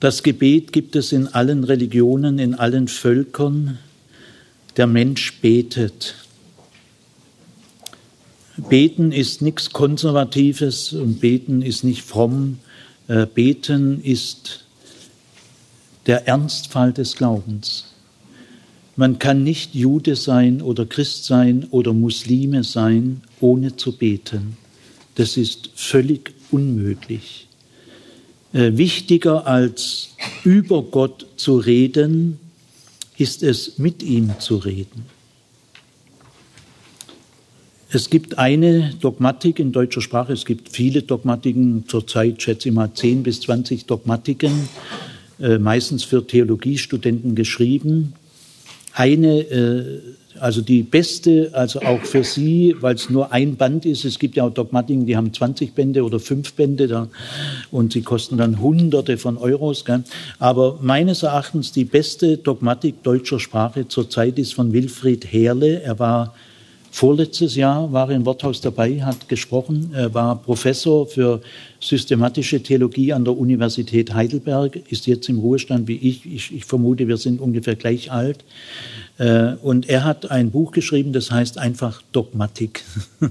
Das Gebet gibt es in allen Religionen, in allen Völkern. Der Mensch betet. Beten ist nichts Konservatives und beten ist nicht fromm. Äh, beten ist der Ernstfall des Glaubens. Man kann nicht Jude sein oder Christ sein oder Muslime sein, ohne zu beten. Das ist völlig unmöglich. Äh, wichtiger als über Gott zu reden, ist es, mit ihm zu reden. Es gibt eine Dogmatik in deutscher Sprache, es gibt viele Dogmatiken, zurzeit schätze ich mal 10 bis 20 Dogmatiken, äh, meistens für Theologiestudenten geschrieben. Eine äh, also die beste, also auch für Sie, weil es nur ein Band ist. Es gibt ja auch Dogmatiken, die haben 20 Bände oder fünf Bände da, und sie kosten dann Hunderte von Euros. Gell? Aber meines Erachtens die beste Dogmatik deutscher Sprache zurzeit ist von Wilfried Herle. Er war Vorletztes Jahr war er im Worthaus dabei, hat gesprochen, er war Professor für systematische Theologie an der Universität Heidelberg, ist jetzt im Ruhestand wie ich. Ich, ich vermute, wir sind ungefähr gleich alt. Äh, und er hat ein Buch geschrieben, das heißt einfach Dogmatik.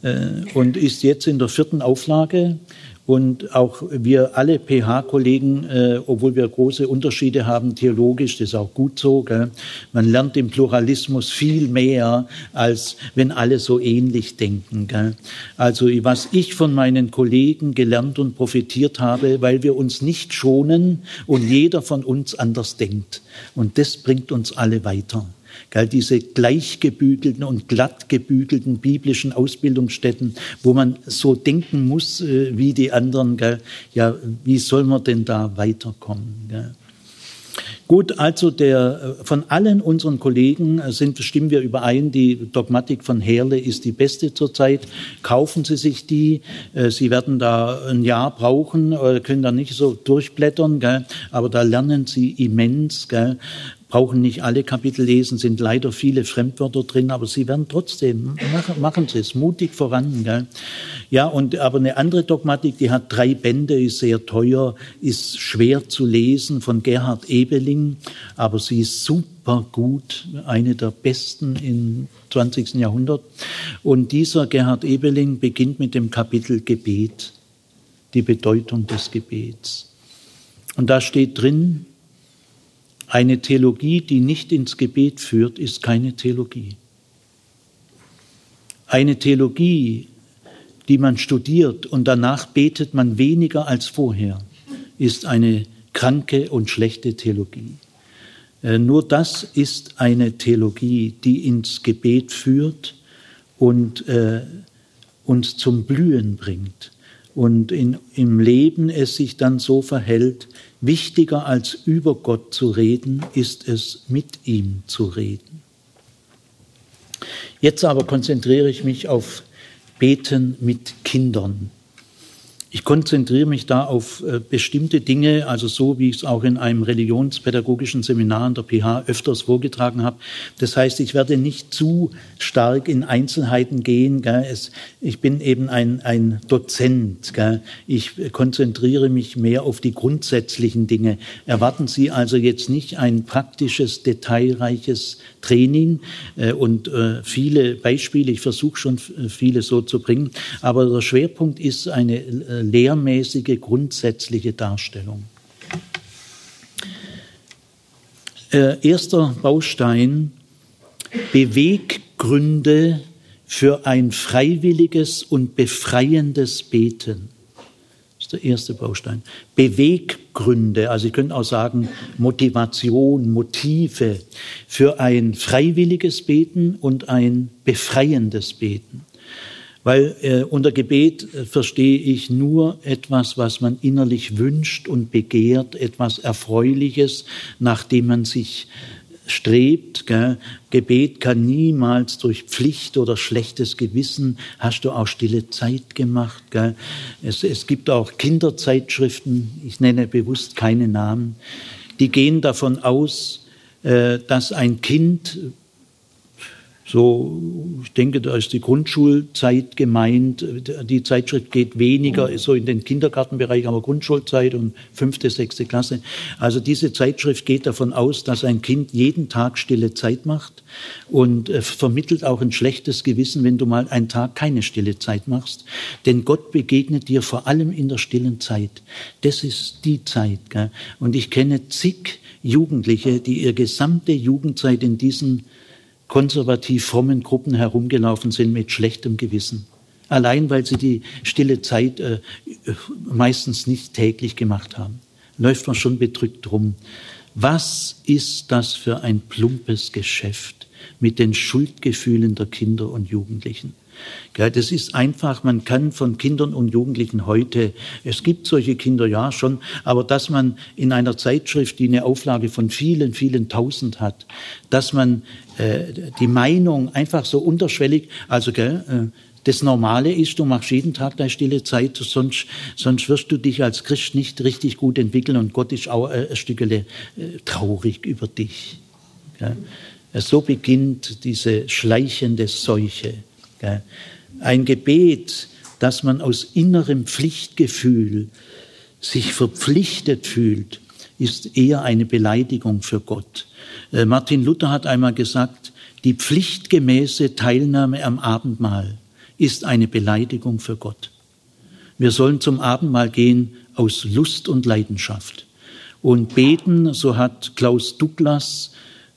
Äh, und ist jetzt in der vierten Auflage und auch wir alle PH-Kollegen, äh, obwohl wir große Unterschiede haben theologisch, das ist auch gut so. Gell? Man lernt im Pluralismus viel mehr, als wenn alle so ähnlich denken. Gell? Also was ich von meinen Kollegen gelernt und profitiert habe, weil wir uns nicht schonen und jeder von uns anders denkt. Und das bringt uns alle weiter. Gell, diese gleichgebügelten und glattgebügelten biblischen Ausbildungsstätten, wo man so denken muss äh, wie die anderen. Gell, ja, wie soll man denn da weiterkommen? Gell? Gut, also der, äh, von allen unseren Kollegen äh, sind, stimmen wir überein, die Dogmatik von Herle ist die beste zurzeit. Kaufen Sie sich die. Sie werden da ein Jahr brauchen, können da nicht so durchblättern, gell? aber da lernen Sie immens. Gell? Brauchen nicht alle Kapitel lesen, sind leider viele Fremdwörter drin, aber sie werden trotzdem, machen, machen sie es mutig voran. Gell? Ja, und aber eine andere Dogmatik, die hat drei Bände, ist sehr teuer, ist schwer zu lesen von Gerhard Ebeling, aber sie ist super gut, eine der besten im 20. Jahrhundert. Und dieser Gerhard Ebeling beginnt mit dem Kapitel Gebet, die Bedeutung des Gebets. Und da steht drin, eine Theologie, die nicht ins Gebet führt, ist keine Theologie. Eine Theologie, die man studiert und danach betet man weniger als vorher, ist eine kranke und schlechte Theologie. Äh, nur das ist eine Theologie, die ins Gebet führt und äh, uns zum Blühen bringt und in, im Leben es sich dann so verhält, wichtiger als über Gott zu reden, ist es mit ihm zu reden. Jetzt aber konzentriere ich mich auf Beten mit Kindern. Ich konzentriere mich da auf äh, bestimmte Dinge, also so, wie ich es auch in einem religionspädagogischen Seminar an der PH öfters vorgetragen habe. Das heißt, ich werde nicht zu stark in Einzelheiten gehen. Es, ich bin eben ein, ein Dozent. Gell. Ich konzentriere mich mehr auf die grundsätzlichen Dinge. Erwarten Sie also jetzt nicht ein praktisches, detailreiches Training äh, und äh, viele Beispiele. Ich versuche schon viele so zu bringen. Aber der Schwerpunkt ist eine lehrmäßige, grundsätzliche Darstellung. Äh, erster Baustein, Beweggründe für ein freiwilliges und befreiendes Beten. Das ist der erste Baustein. Beweggründe, also ich könnte auch sagen Motivation, Motive für ein freiwilliges Beten und ein befreiendes Beten. Weil äh, unter Gebet äh, verstehe ich nur etwas, was man innerlich wünscht und begehrt, etwas Erfreuliches, nach dem man sich strebt. Gell? Gebet kann niemals durch Pflicht oder schlechtes Gewissen, hast du auch stille Zeit gemacht. Gell? Es, es gibt auch Kinderzeitschriften, ich nenne bewusst keine Namen, die gehen davon aus, äh, dass ein Kind so, ich denke, da ist die Grundschulzeit gemeint. Die Zeitschrift geht weniger so in den Kindergartenbereich, aber Grundschulzeit und fünfte, sechste Klasse. Also diese Zeitschrift geht davon aus, dass ein Kind jeden Tag stille Zeit macht und äh, vermittelt auch ein schlechtes Gewissen, wenn du mal einen Tag keine stille Zeit machst. Denn Gott begegnet dir vor allem in der stillen Zeit. Das ist die Zeit. Gell? Und ich kenne zig Jugendliche, die ihre gesamte Jugendzeit in diesen konservativ frommen Gruppen herumgelaufen sind mit schlechtem Gewissen. Allein weil sie die stille Zeit äh, meistens nicht täglich gemacht haben. Läuft man schon bedrückt rum. Was ist das für ein plumpes Geschäft mit den Schuldgefühlen der Kinder und Jugendlichen? Das ist einfach, man kann von Kindern und Jugendlichen heute, es gibt solche Kinder ja schon, aber dass man in einer Zeitschrift, die eine Auflage von vielen, vielen tausend hat, dass man äh, die Meinung einfach so unterschwellig, also gell, äh, das Normale ist, du machst jeden Tag deine stille Zeit, sonst, sonst wirst du dich als Christ nicht richtig gut entwickeln und Gott ist auch äh, ein Stückchen äh, traurig über dich. Gell? So beginnt diese schleichende Seuche. Ein Gebet, dass man aus innerem Pflichtgefühl sich verpflichtet fühlt, ist eher eine Beleidigung für Gott. Äh, Martin Luther hat einmal gesagt, die pflichtgemäße Teilnahme am Abendmahl ist eine Beleidigung für Gott. Wir sollen zum Abendmahl gehen aus Lust und Leidenschaft. Und beten, so hat Klaus Douglas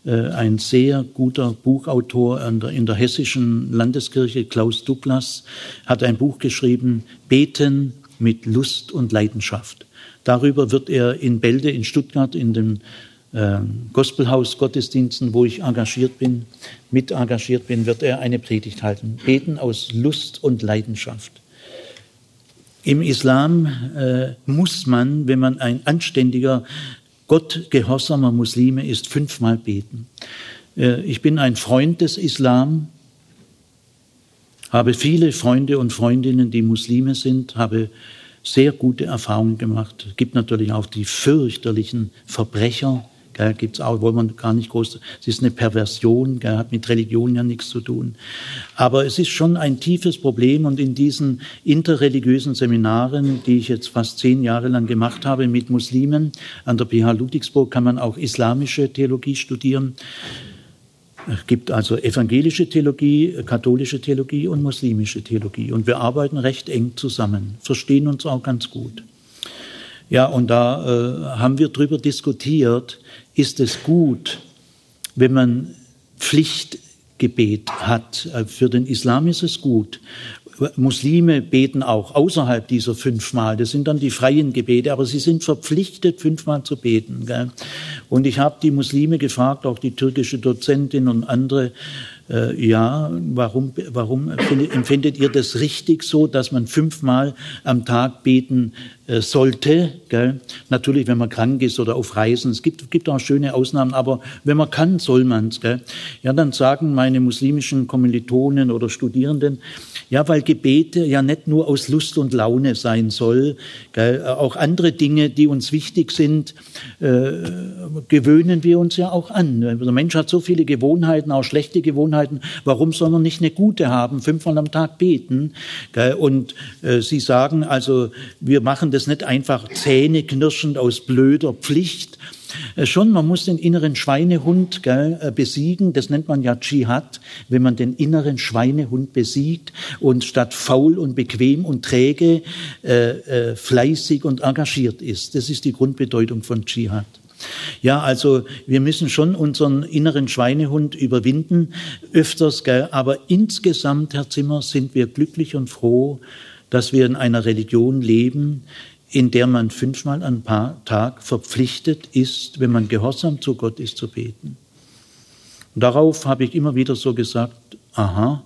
ein sehr guter Buchautor in der hessischen Landeskirche, Klaus Douglas, hat ein Buch geschrieben, Beten mit Lust und Leidenschaft. Darüber wird er in Bälde in Stuttgart in den äh, Gospelhaus Gottesdiensten, wo ich engagiert bin, mit engagiert bin, wird er eine Predigt halten. Beten aus Lust und Leidenschaft. Im Islam äh, muss man, wenn man ein anständiger Gott gehorsamer Muslime ist fünfmal beten. Äh, ich bin ein Freund des Islam, habe viele Freunde und Freundinnen, die Muslime sind, habe sehr gute Erfahrungen gemacht. Es gibt natürlich auch die fürchterlichen Verbrecher, Gibt es auch, wollen wir gar nicht groß. Es ist eine Perversion, gell, hat mit Religion ja nichts zu tun. Aber es ist schon ein tiefes Problem und in diesen interreligiösen Seminaren, die ich jetzt fast zehn Jahre lang gemacht habe mit Muslimen, an der PH Ludwigsburg kann man auch islamische Theologie studieren. Es gibt also evangelische Theologie, katholische Theologie und muslimische Theologie. Und wir arbeiten recht eng zusammen, verstehen uns auch ganz gut. Ja, und da äh, haben wir darüber diskutiert, ist es gut, wenn man Pflichtgebet hat. Äh, für den Islam ist es gut. Muslime beten auch außerhalb dieser fünfmal. Das sind dann die freien Gebete, aber sie sind verpflichtet, fünfmal zu beten. Gell? Und ich habe die Muslime gefragt, auch die türkische Dozentin und andere, äh, ja, warum, warum empfindet ihr das richtig so, dass man fünfmal am Tag beten sollte? Gell? Natürlich, wenn man krank ist oder auf Reisen. Es gibt, gibt auch schöne Ausnahmen, aber wenn man kann, soll man es. Ja, dann sagen meine muslimischen Kommilitonen oder Studierenden, ja, weil Gebete ja nicht nur aus Lust und Laune sein soll, gell? auch andere Dinge, die uns wichtig sind, äh, gewöhnen wir uns ja auch an. Der Mensch hat so viele Gewohnheiten, auch schlechte Gewohnheiten. Warum soll man nicht eine gute haben? Fünfmal am Tag beten. Gell? Und äh, Sie sagen also, wir machen das nicht einfach zähneknirschend aus blöder Pflicht, äh, schon, man muss den inneren Schweinehund gell, äh, besiegen. Das nennt man ja Dschihad, wenn man den inneren Schweinehund besiegt und statt faul und bequem und träge äh, äh, fleißig und engagiert ist. Das ist die Grundbedeutung von Dschihad. Ja, also wir müssen schon unseren inneren Schweinehund überwinden, öfters, gell? aber insgesamt, Herr Zimmer, sind wir glücklich und froh, dass wir in einer Religion leben, in der man fünfmal am Tag verpflichtet ist, wenn man gehorsam zu Gott ist, zu beten. Und darauf habe ich immer wieder so gesagt, aha,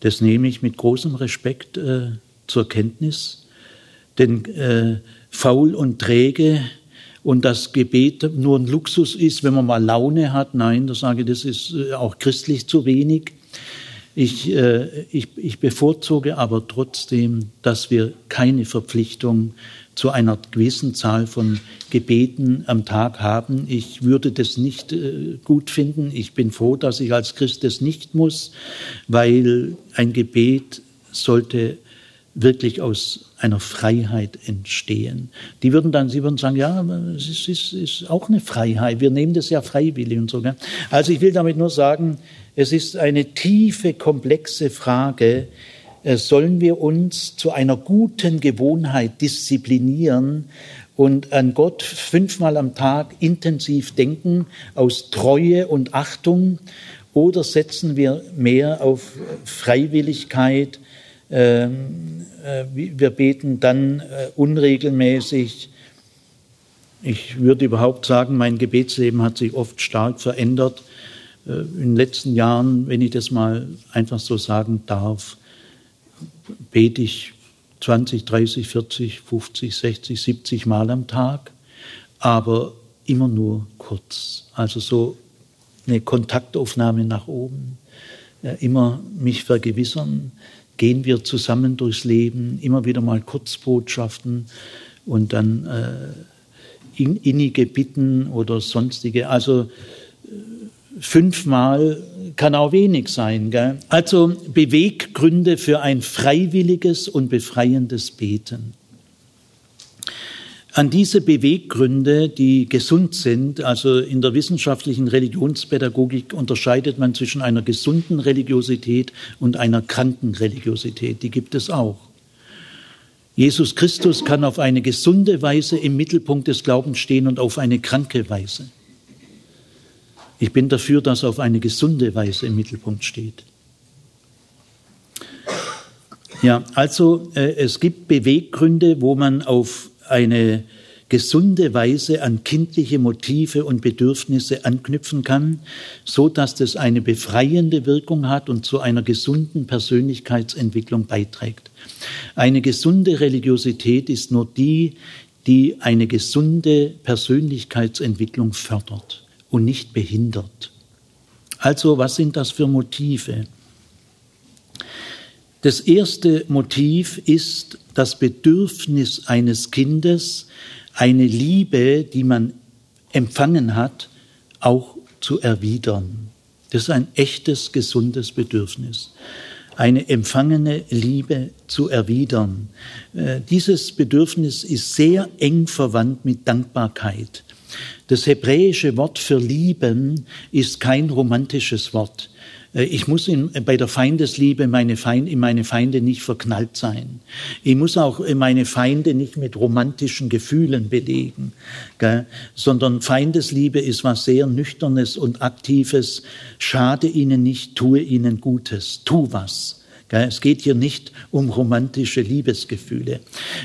das nehme ich mit großem Respekt äh, zur Kenntnis, denn äh, faul und träge und das Gebet nur ein Luxus ist, wenn man mal Laune hat, nein, das sage ich, das ist äh, auch christlich zu wenig. Ich, äh, ich, ich bevorzuge aber trotzdem, dass wir keine Verpflichtung zu einer gewissen Zahl von Gebeten am Tag haben. Ich würde das nicht äh, gut finden. Ich bin froh, dass ich als Christ das nicht muss, weil ein Gebet sollte wirklich aus einer Freiheit entstehen. Die würden dann, sie würden sagen, ja, es ist, ist, ist auch eine Freiheit. Wir nehmen das ja freiwillig und so. Gell? Also ich will damit nur sagen, es ist eine tiefe, komplexe Frage. Äh, sollen wir uns zu einer guten Gewohnheit disziplinieren und an Gott fünfmal am Tag intensiv denken aus Treue und Achtung? Oder setzen wir mehr auf Freiwilligkeit, wir beten dann äh, unregelmäßig. Ich würde überhaupt sagen, mein Gebetsleben hat sich oft stark verändert. Äh, in den letzten Jahren, wenn ich das mal einfach so sagen darf, bete ich 20, 30, 40, 50, 60, 70 Mal am Tag, aber immer nur kurz. Also so eine Kontaktaufnahme nach oben, immer mich vergewissern, gehen wir zusammen durchs Leben, immer wieder mal Kurzbotschaften und dann äh, innige Bitten oder sonstige. Also äh, fünfmal kann auch wenig sein. Gell? Also Beweggründe für ein freiwilliges und befreiendes Beten. An diese Beweggründe, die gesund sind, also in der wissenschaftlichen Religionspädagogik unterscheidet man zwischen einer gesunden Religiosität und einer kranken Religiosität. Die gibt es auch. Jesus Christus kann auf eine gesunde Weise im Mittelpunkt des Glaubens stehen und auf eine kranke Weise. Ich bin dafür, dass er auf eine gesunde Weise im Mittelpunkt steht. Ja, also äh, es gibt Beweggründe, wo man auf eine gesunde Weise an kindliche Motive und Bedürfnisse anknüpfen kann, so dass das eine befreiende Wirkung hat und zu einer gesunden Persönlichkeitsentwicklung beiträgt. Eine gesunde Religiosität ist nur die, die eine gesunde Persönlichkeitsentwicklung fördert und nicht behindert. Also, was sind das für Motive? Das erste Motiv ist das Bedürfnis eines Kindes, eine Liebe, die man empfangen hat, auch zu erwidern. Das ist ein echtes, gesundes Bedürfnis. Eine empfangene Liebe zu erwidern. Äh, dieses Bedürfnis ist sehr eng verwandt mit Dankbarkeit. Das hebräische Wort für lieben ist kein romantisches Wort. Äh, ich muss in, bei der Feindesliebe meine Feind, in meine Feinde nicht verknallt sein. Ich muss auch meine Feinde nicht mit romantischen Gefühlen belegen, gell? sondern Feindesliebe ist was sehr Nüchternes und Aktives. Schade ihnen nicht, tue ihnen Gutes, tu was. Es geht hier nicht um romantische Liebesgefühle,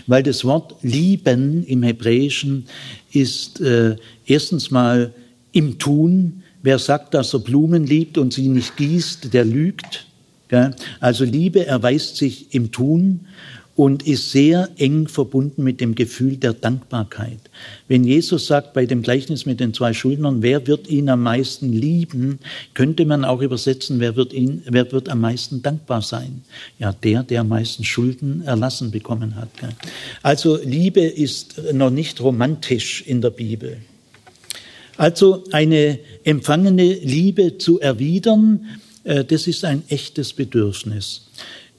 weil das Wort lieben im Hebräischen ist äh, erstens mal im Tun, Wer sagt, dass er Blumen liebt und sie nicht gießt, der lügt. Also Liebe erweist sich im Tun und ist sehr eng verbunden mit dem Gefühl der Dankbarkeit. Wenn Jesus sagt bei dem Gleichnis mit den zwei Schuldnern, wer wird ihn am meisten lieben, könnte man auch übersetzen, wer wird, ihn, wer wird am meisten dankbar sein? Ja, der, der am meisten Schulden erlassen bekommen hat. Also Liebe ist noch nicht romantisch in der Bibel. Also eine empfangene Liebe zu erwidern, äh, das ist ein echtes Bedürfnis.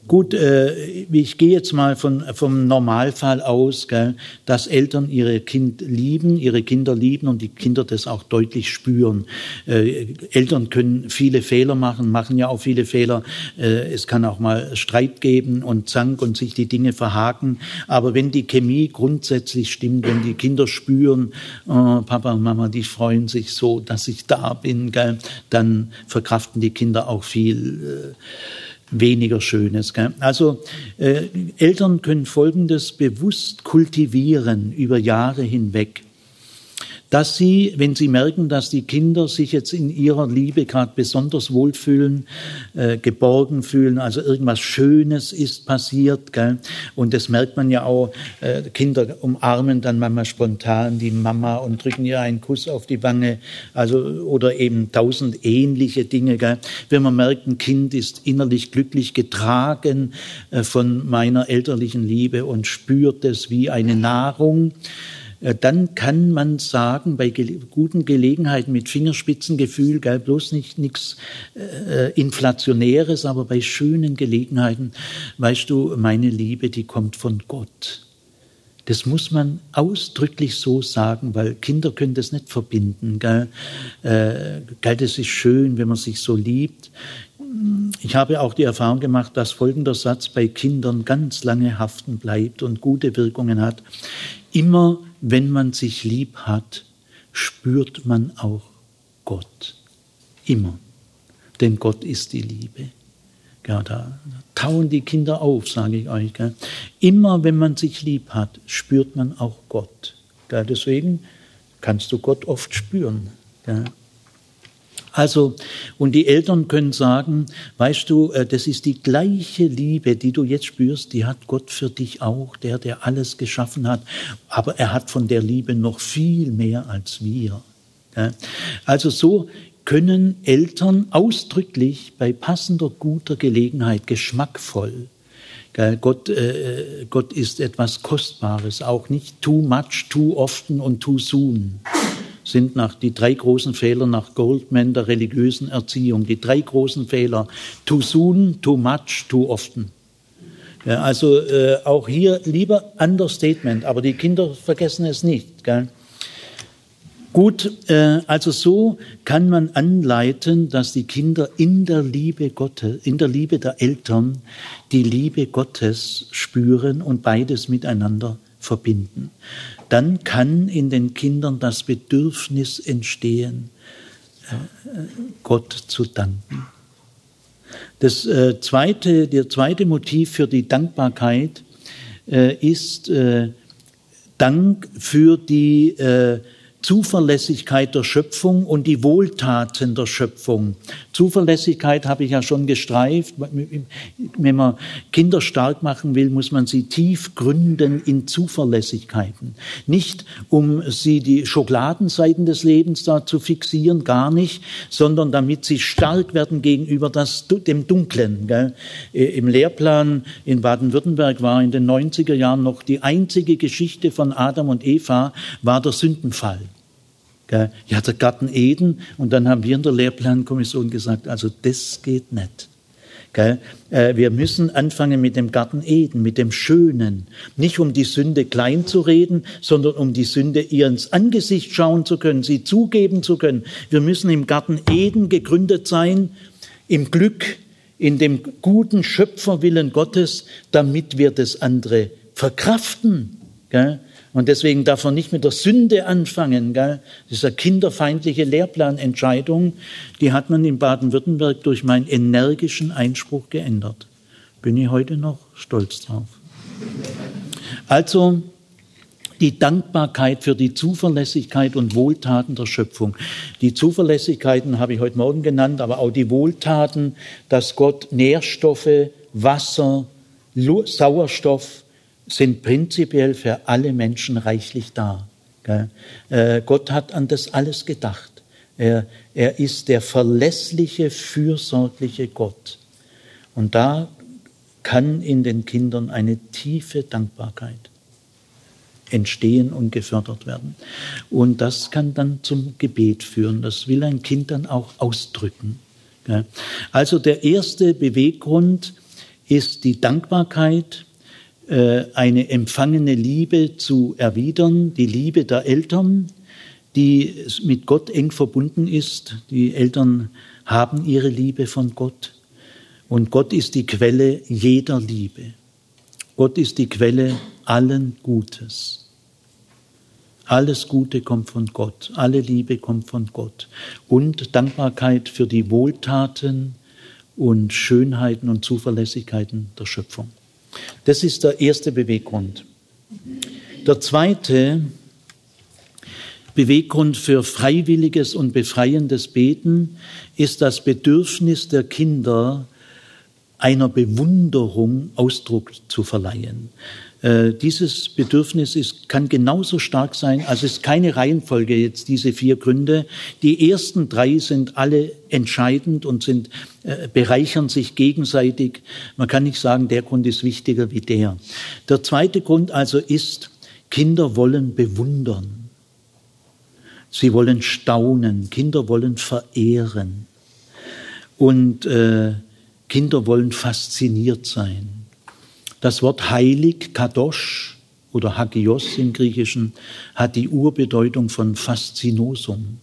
Gut, äh, ich gehe jetzt mal von, vom Normalfall aus, gell, dass Eltern ihre Kind lieben, ihre Kinder lieben und die Kinder das auch deutlich spüren. Äh, Eltern können viele Fehler machen, machen ja auch viele Fehler. Äh, es kann auch mal Streit geben und Zank und sich die Dinge verhaken. Aber wenn die Chemie grundsätzlich stimmt, wenn die Kinder spüren, oh, Papa und Mama, die freuen sich so, dass ich da bin, gell, dann verkraften die Kinder auch viel. Äh, weniger Schönes. Gell? Also äh, Eltern können Folgendes bewusst kultivieren über Jahre hinweg. Dass sie, wenn sie merken, dass die Kinder sich jetzt in ihrer Liebe gerade besonders wohlfühlen, äh, geborgen fühlen, also irgendwas Schönes ist passiert, gell? und das merkt man ja auch, äh, Kinder umarmen dann manchmal spontan die Mama und drücken ihr einen Kuss auf die Wange, also oder eben tausend ähnliche Dinge. Gell? Wenn man merkt, ein Kind ist innerlich glücklich getragen äh, von meiner elterlichen Liebe und spürt es wie eine Nahrung, dann kann man sagen, bei guten Gelegenheiten mit Fingerspitzengefühl, gell, bloß nicht nichts äh, Inflationäres, aber bei schönen Gelegenheiten, weißt du, meine Liebe, die kommt von Gott. Das muss man ausdrücklich so sagen, weil Kinder können das nicht verbinden. Gell? Äh, gell, das ist schön, wenn man sich so liebt. Ich habe auch die Erfahrung gemacht, dass folgender Satz bei Kindern ganz lange haften bleibt und gute Wirkungen hat. Immer wenn man sich lieb hat, spürt man auch Gott. Immer. Denn Gott ist die Liebe. Ja, da, tauen die Kinder auf, sage ich euch. Gell. Immer wenn man sich lieb hat, spürt man auch Gott. Gell. Deswegen kannst du Gott oft spüren. Gell. Also, und die Eltern können sagen, weißt du, äh, das ist die gleiche Liebe, die du jetzt spürst, die hat Gott für dich auch, der, der alles geschaffen hat. Aber er hat von der Liebe noch viel mehr als wir. Also so können Eltern ausdrücklich bei passender, guter Gelegenheit, geschmackvoll, Gott, äh, Gott ist etwas Kostbares, auch nicht too much, too often und too soon sind nach die drei großen Fehler nach Goldman der religiösen Erziehung. Die drei großen Fehler: too soon, too much, too often. Ja, also äh, auch hier lieber Understatement, aber die Kinder vergessen es nicht. Gell? Gut, äh, also so kann man anleiten, dass die Kinder in der Liebe Gottes, in der Liebe der Eltern die Liebe Gottes spüren und beides miteinander verbinden dann kann in den Kindern das Bedürfnis entstehen, äh, Gott zu danken. Das äh, zweite, der zweite Motiv für die Dankbarkeit äh, ist Dank für die Zuverlässigkeit der Schöpfung und die Wohltaten der Schöpfung. Zuverlässigkeit habe ich ja schon gestreift. Wenn man Kinder stark machen will, muss man sie tief gründen in Zuverlässigkeiten. Nicht, um sie die Schokoladenseiten des Lebens da zu fixieren, gar nicht, sondern damit sie stark werden gegenüber das, dem Dunklen. Gell? Äh, Im Lehrplan in Baden-Württemberg war in den 90er Jahren noch die einzige Geschichte von Adam und Eva war der Sündenfall. Ja, der Garten Eden. Und dann haben wir in der Lehrplankommission gesagt, also das geht nicht. Äh, wir müssen anfangen mit dem Garten Eden, mit dem Schönen. Nicht um die Sünde klein zu reden, sondern um die Sünde ihr ins Angesicht schauen zu können, sie zugeben zu können. Wir müssen im Garten Eden gegründet sein, im Glück, in dem guten Schöpferwillen Gottes, damit wir das andere verkraften. Und deswegen darf man nicht mit der Sünde anfangen. Gell? Diese kinderfeindliche Lehrplanentscheidung, die hat man in Baden-Württemberg durch meinen energischen Einspruch geändert. Bin ich heute noch stolz drauf. Also die Dankbarkeit für die Zuverlässigkeit und Wohltaten der Schöpfung. Die Zuverlässigkeiten habe ich heute Morgen genannt, aber auch die Wohltaten, dass Gott Nährstoffe, Wasser, Sauerstoff, sind prinzipiell für alle Menschen reichlich da. Äh, Gott hat an das alles gedacht. Er, er ist der verlässliche, fürsorgliche Gott. Und da kann in den Kindern eine tiefe Dankbarkeit entstehen und gefördert werden. Und das kann dann zum Gebet führen. Das will ein Kind dann auch ausdrücken. Also der erste Beweggrund ist die Dankbarkeit eine empfangene Liebe zu erwidern, die Liebe der Eltern, die mit Gott eng verbunden ist. Die Eltern haben ihre Liebe von Gott und Gott ist die Quelle jeder Liebe. Gott ist die Quelle allen Gutes. Alles Gute kommt von Gott, alle Liebe kommt von Gott und Dankbarkeit für die Wohltaten und Schönheiten und Zuverlässigkeiten der Schöpfung. Das ist der erste Beweggrund. Der zweite Beweggrund für freiwilliges und befreiendes Beten ist das Bedürfnis der Kinder, einer Bewunderung Ausdruck zu verleihen. Äh, dieses Bedürfnis ist, kann genauso stark sein, also es ist keine Reihenfolge jetzt diese vier Gründe. Die ersten drei sind alle entscheidend und sind, äh, bereichern sich gegenseitig. Man kann nicht sagen, der Grund ist wichtiger wie der. Der zweite Grund also ist, Kinder wollen bewundern. Sie wollen staunen. Kinder wollen verehren. Und äh, Kinder wollen fasziniert sein. Das Wort heilig, kadosh oder hagios im Griechischen, hat die Urbedeutung von faszinosum.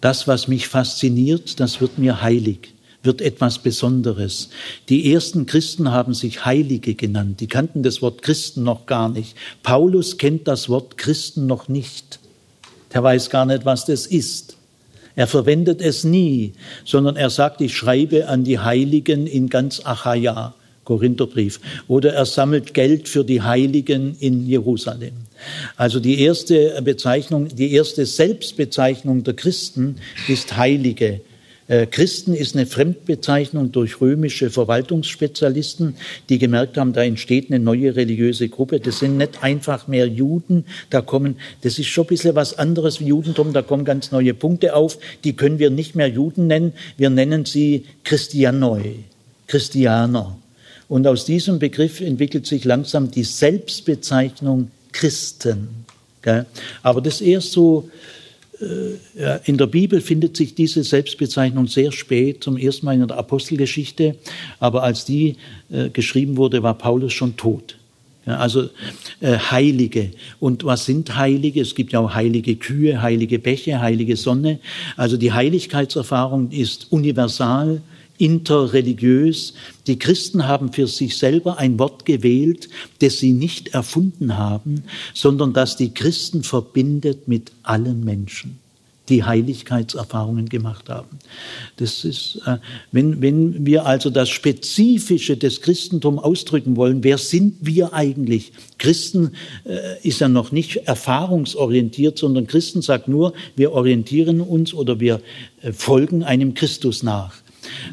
Das, was mich fasziniert, das wird mir heilig, wird etwas Besonderes. Die ersten Christen haben sich Heilige genannt. Die kannten das Wort Christen noch gar nicht. Paulus kennt das Wort Christen noch nicht. Der weiß gar nicht, was das ist. Er verwendet es nie, sondern er sagt, ich schreibe an die Heiligen in ganz Achaia, Korintherbrief. Oder er sammelt Geld für die Heiligen in Jerusalem. Also die erste Bezeichnung, die erste Selbstbezeichnung der Christen ist Heilige. Äh, Christen ist eine Fremdbezeichnung durch römische Verwaltungsspezialisten, die gemerkt haben, da entsteht eine neue religiöse Gruppe. Das sind nicht einfach mehr Juden, da kommen, das ist schon ein bisschen was anderes wie Judentum, da kommen ganz neue Punkte auf, die können wir nicht mehr Juden nennen, wir nennen sie Christianoi, Christianer. Und aus diesem Begriff entwickelt sich langsam die Selbstbezeichnung Christen. Aber das erst so äh, in der Bibel findet sich diese Selbstbezeichnung sehr spät, zum ersten Mal in der Apostelgeschichte, aber als die äh, geschrieben wurde, war Paulus schon tot. also äh, Heilige. Und was sind Heilige? Es gibt ja auch heilige Kühe, heilige Bäche, heilige Sonne. Also die Heiligkeitserfahrung ist universal, interreligiös. Die Christen haben für sich selber ein Wort gewählt, das sie nicht erfunden haben, sondern das die Christen verbindet mit allen Menschen die Heiligkeitserfahrungen gemacht haben. Das ist, äh, wenn, wenn wir also das Spezifische des Christentums ausdrücken wollen, wer sind wir eigentlich? Christen äh, ist ja noch nicht erfahrungsorientiert, sondern Christen sagt nur, wir orientieren uns oder wir äh, folgen einem Christus nach.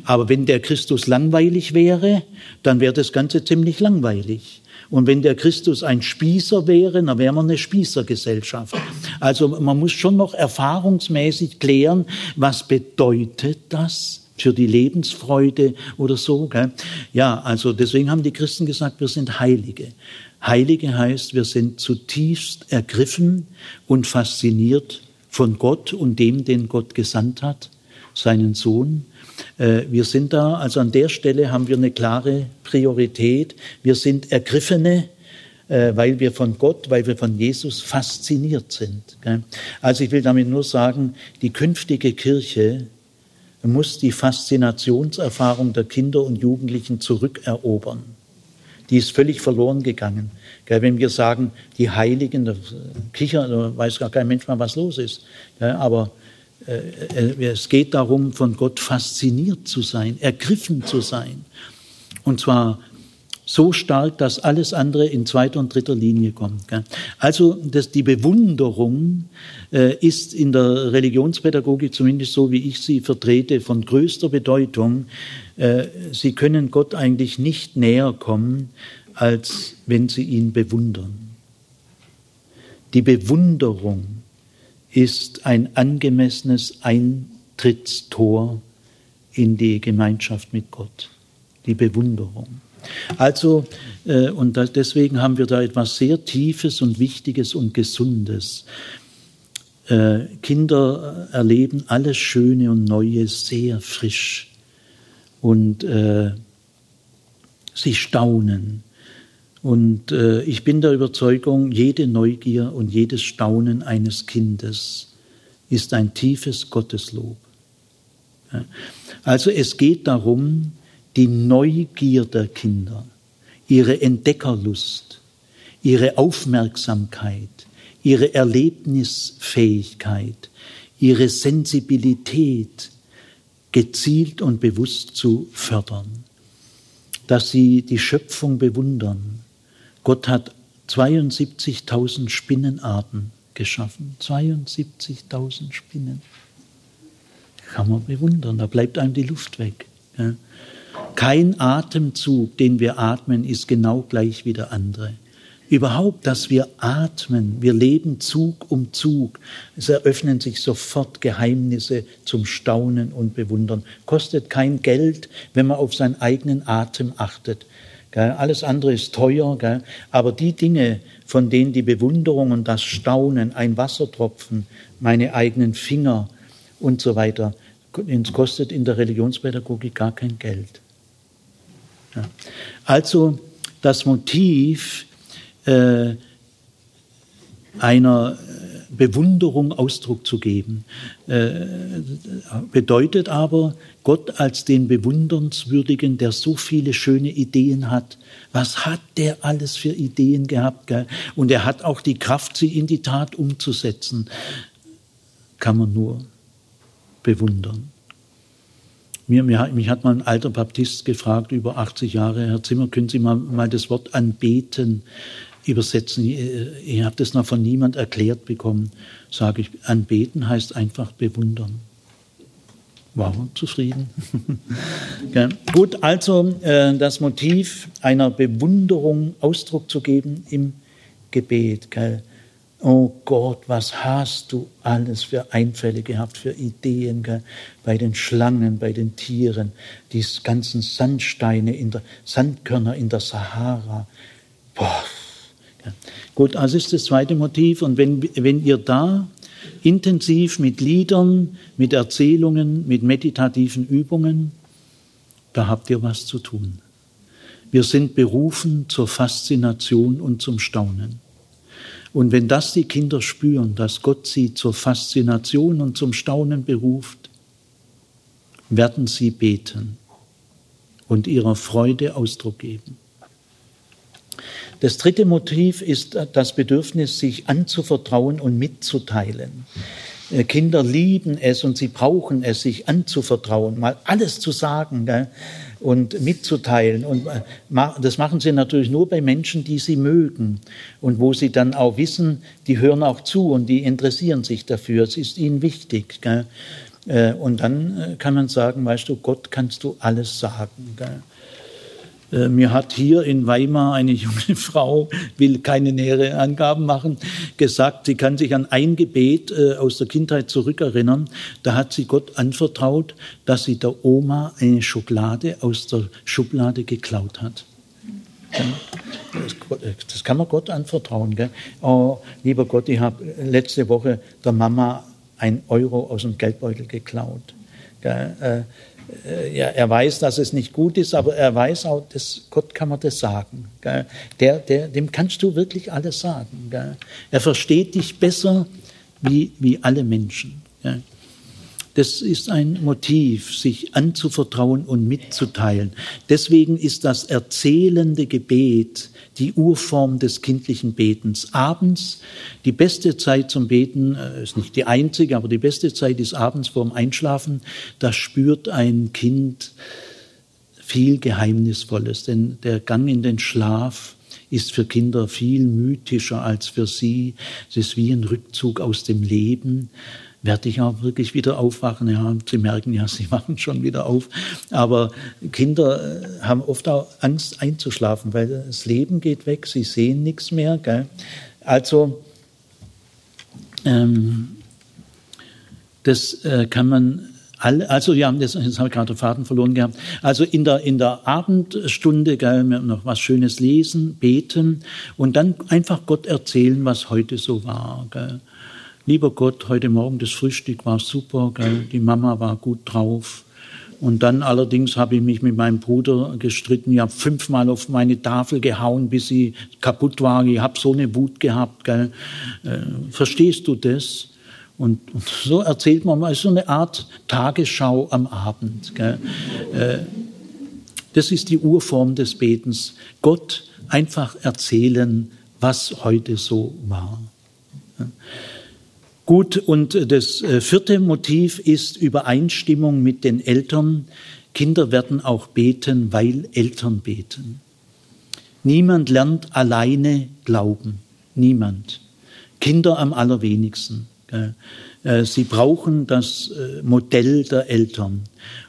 Aber wenn der Christus langweilig wäre, dann wäre das Ganze ziemlich langweilig. Und wenn der Christus ein Spießer wäre, dann wäre man eine Spießergesellschaft. Also man muss schon noch erfahrungsmäßig klären, was bedeutet das? für die Lebensfreude oder so. Gell? Ja, also deswegen haben die Christen gesagt, wir sind Heilige. Heilige heißt, wir sind zutiefst ergriffen und fasziniert von Gott und dem, den Gott gesandt hat, seinen Sohn. Äh, wir sind da, also an der Stelle haben wir eine klare Priorität. Wir sind Ergriffene, äh, weil wir von Gott, weil wir von Jesus fasziniert sind. Also ich will damit nur sagen, die künftige Kirche muss die Faszinationserfahrung der Kinder und Jugendlichen zurückerobern. Die ist völlig verloren gegangen. Wenn wir sagen, die Heiligen, der Kicher, da weiß gar kein Mensch mal, was los ist. Aber es geht darum, von Gott fasziniert zu sein, ergriffen zu sein. Und zwar so stark, dass alles andere in zweiter und dritter Linie kommt. Also das, die Bewunderung äh, ist in der Religionspädagogik, zumindest so wie ich sie vertrete, von größter Bedeutung. Sie können Gott eigentlich nicht näher kommen, als wenn Sie ihn bewundern. Die Bewunderung ist ein angemessenes Eintrittstor in die Gemeinschaft mit Gott, die Bewunderung. Also, äh, und deswegen haben wir da etwas sehr Tiefes und Wichtiges und Gesundes. Äh, Kinder erleben alles Schöne und Neue sehr frisch und äh, sie staunen. Und äh, ich bin der Überzeugung, jede Neugier und jedes Staunen eines Kindes ist ein tiefes Gotteslob. Ja. Also es geht darum, die Neugier der Kinder, ihre Entdeckerlust, ihre Aufmerksamkeit, ihre Erlebnisfähigkeit, ihre Sensibilität gezielt und bewusst zu fördern, dass sie die Schöpfung bewundern, Gott hat 72.000 Spinnenarten geschaffen. 72.000 Spinnen. Kann man bewundern, da bleibt einem die Luft weg. Ja. Kein Atemzug, den wir atmen, ist genau gleich wie der andere. Überhaupt, dass wir atmen, wir leben Zug um Zug. Es eröffnen sich sofort Geheimnisse zum Staunen und Bewundern. Kostet kein Geld, wenn man auf seinen eigenen Atem achtet. Alles andere ist teuer, aber die Dinge, von denen die Bewunderung und das Staunen, ein Wassertropfen, meine eigenen Finger und so weiter, es kostet in der Religionspädagogik gar kein Geld. Also das Motiv äh, einer Bewunderung Ausdruck zu geben. Äh, bedeutet aber, Gott als den Bewundernswürdigen, der so viele schöne Ideen hat. Was hat der alles für Ideen gehabt? Und er hat auch die Kraft, sie in die Tat umzusetzen. Kann man nur bewundern. Mir, mir, mich hat mal ein alter Baptist gefragt, über 80 Jahre, Herr Zimmer, können Sie mal, mal das Wort anbeten übersetzen. Ich habe das noch von niemand erklärt bekommen. Sage ich, anbeten heißt einfach bewundern. War zufrieden. ja. Gut, also äh, das Motiv einer Bewunderung Ausdruck zu geben im Gebet. Gell? Oh Gott, was hast du alles für Einfälle gehabt, für Ideen gell? bei den Schlangen, bei den Tieren, die ganzen Sandsteine in der Sandkörner in der Sahara. Boah, Gut, also ist das zweite Motiv. Und wenn, wenn ihr da intensiv mit Liedern, mit Erzählungen, mit meditativen Übungen, da habt ihr was zu tun. Wir sind berufen zur Faszination und zum Staunen. Und wenn das die Kinder spüren, dass Gott sie zur Faszination und zum Staunen beruft, werden sie beten und ihrer Freude Ausdruck geben. Das dritte Motiv ist das Bedürfnis, sich anzuvertrauen und mitzuteilen. Äh, Kinder lieben es und sie brauchen es, sich anzuvertrauen, mal alles zu sagen gell, und mitzuteilen. Und äh, das machen sie natürlich nur bei Menschen, die sie mögen und wo sie dann auch wissen, die hören auch zu und die interessieren sich dafür. Es ist ihnen wichtig. Äh, und dann kann man sagen, weißt du, Gott kannst du alles sagen. Gell. Äh, mir hat hier in Weimar eine junge Frau, will keine nähere Angaben machen, gesagt, sie kann sich an ein Gebet äh, aus der Kindheit zurückerinnern. Da hat sie Gott anvertraut, dass sie der Oma eine Schokolade aus der Schublade geklaut hat. Das kann man Gott anvertrauen. Gell? Oh, lieber Gott, ich habe letzte Woche der Mama ein Euro aus dem Geldbeutel geklaut. Gell? Äh, ja, er weiß, dass es nicht gut ist, aber er weiß auch, dass Gott kann man das sagen. Gell? Der, der, dem kannst du wirklich alles sagen. Gell? Er versteht dich besser wie, wie alle Menschen. Gell? Das ist ein Motiv, sich anzuvertrauen und mitzuteilen. Deswegen ist das erzählende Gebet die Urform des kindlichen Betens. Abends, die beste Zeit zum Beten, äh, ist nicht die einzige, aber die beste Zeit ist abends vorm Einschlafen. Da spürt ein Kind viel Geheimnisvolles, denn der Gang in den Schlaf ist für Kinder viel mythischer als für sie. Es ist wie ein Rückzug aus dem Leben werde ich auch wirklich wieder aufwachen. Ja, sie merken ja, sie wachen schon wieder auf. Aber Kinder äh, haben oft auch Angst einzuschlafen, weil das Leben geht weg, sie sehen nichts mehr. Gell? Also, ähm, das äh, kann man alle, also ja, das, jetzt habe ich gerade den Faden verloren gehabt. Also in der, in der Abendstunde gell, noch was Schönes lesen, beten und dann einfach Gott erzählen, was heute so war. Gell lieber Gott, heute Morgen das Frühstück war super, gell? die Mama war gut drauf. Und dann allerdings habe ich mich mit meinem Bruder gestritten. Ich habe fünfmal auf meine Tafel gehauen, bis sie kaputt war. Ich habe so eine Wut gehabt. Gell? Äh, verstehst du das? Und, und, so erzählt man mal so eine Art Tagesschau am Abend. Gell? Äh, das ist die Urform des Betens. Gott einfach erzählen, was heute so war. Gut, und das äh, vierte Motiv ist Übereinstimmung mit den Eltern. Kinder werden auch beten, weil Eltern beten. Niemand lernt alleine glauben. Niemand. Kinder am allerwenigsten. Äh, sie brauchen das äh, Modell der Eltern.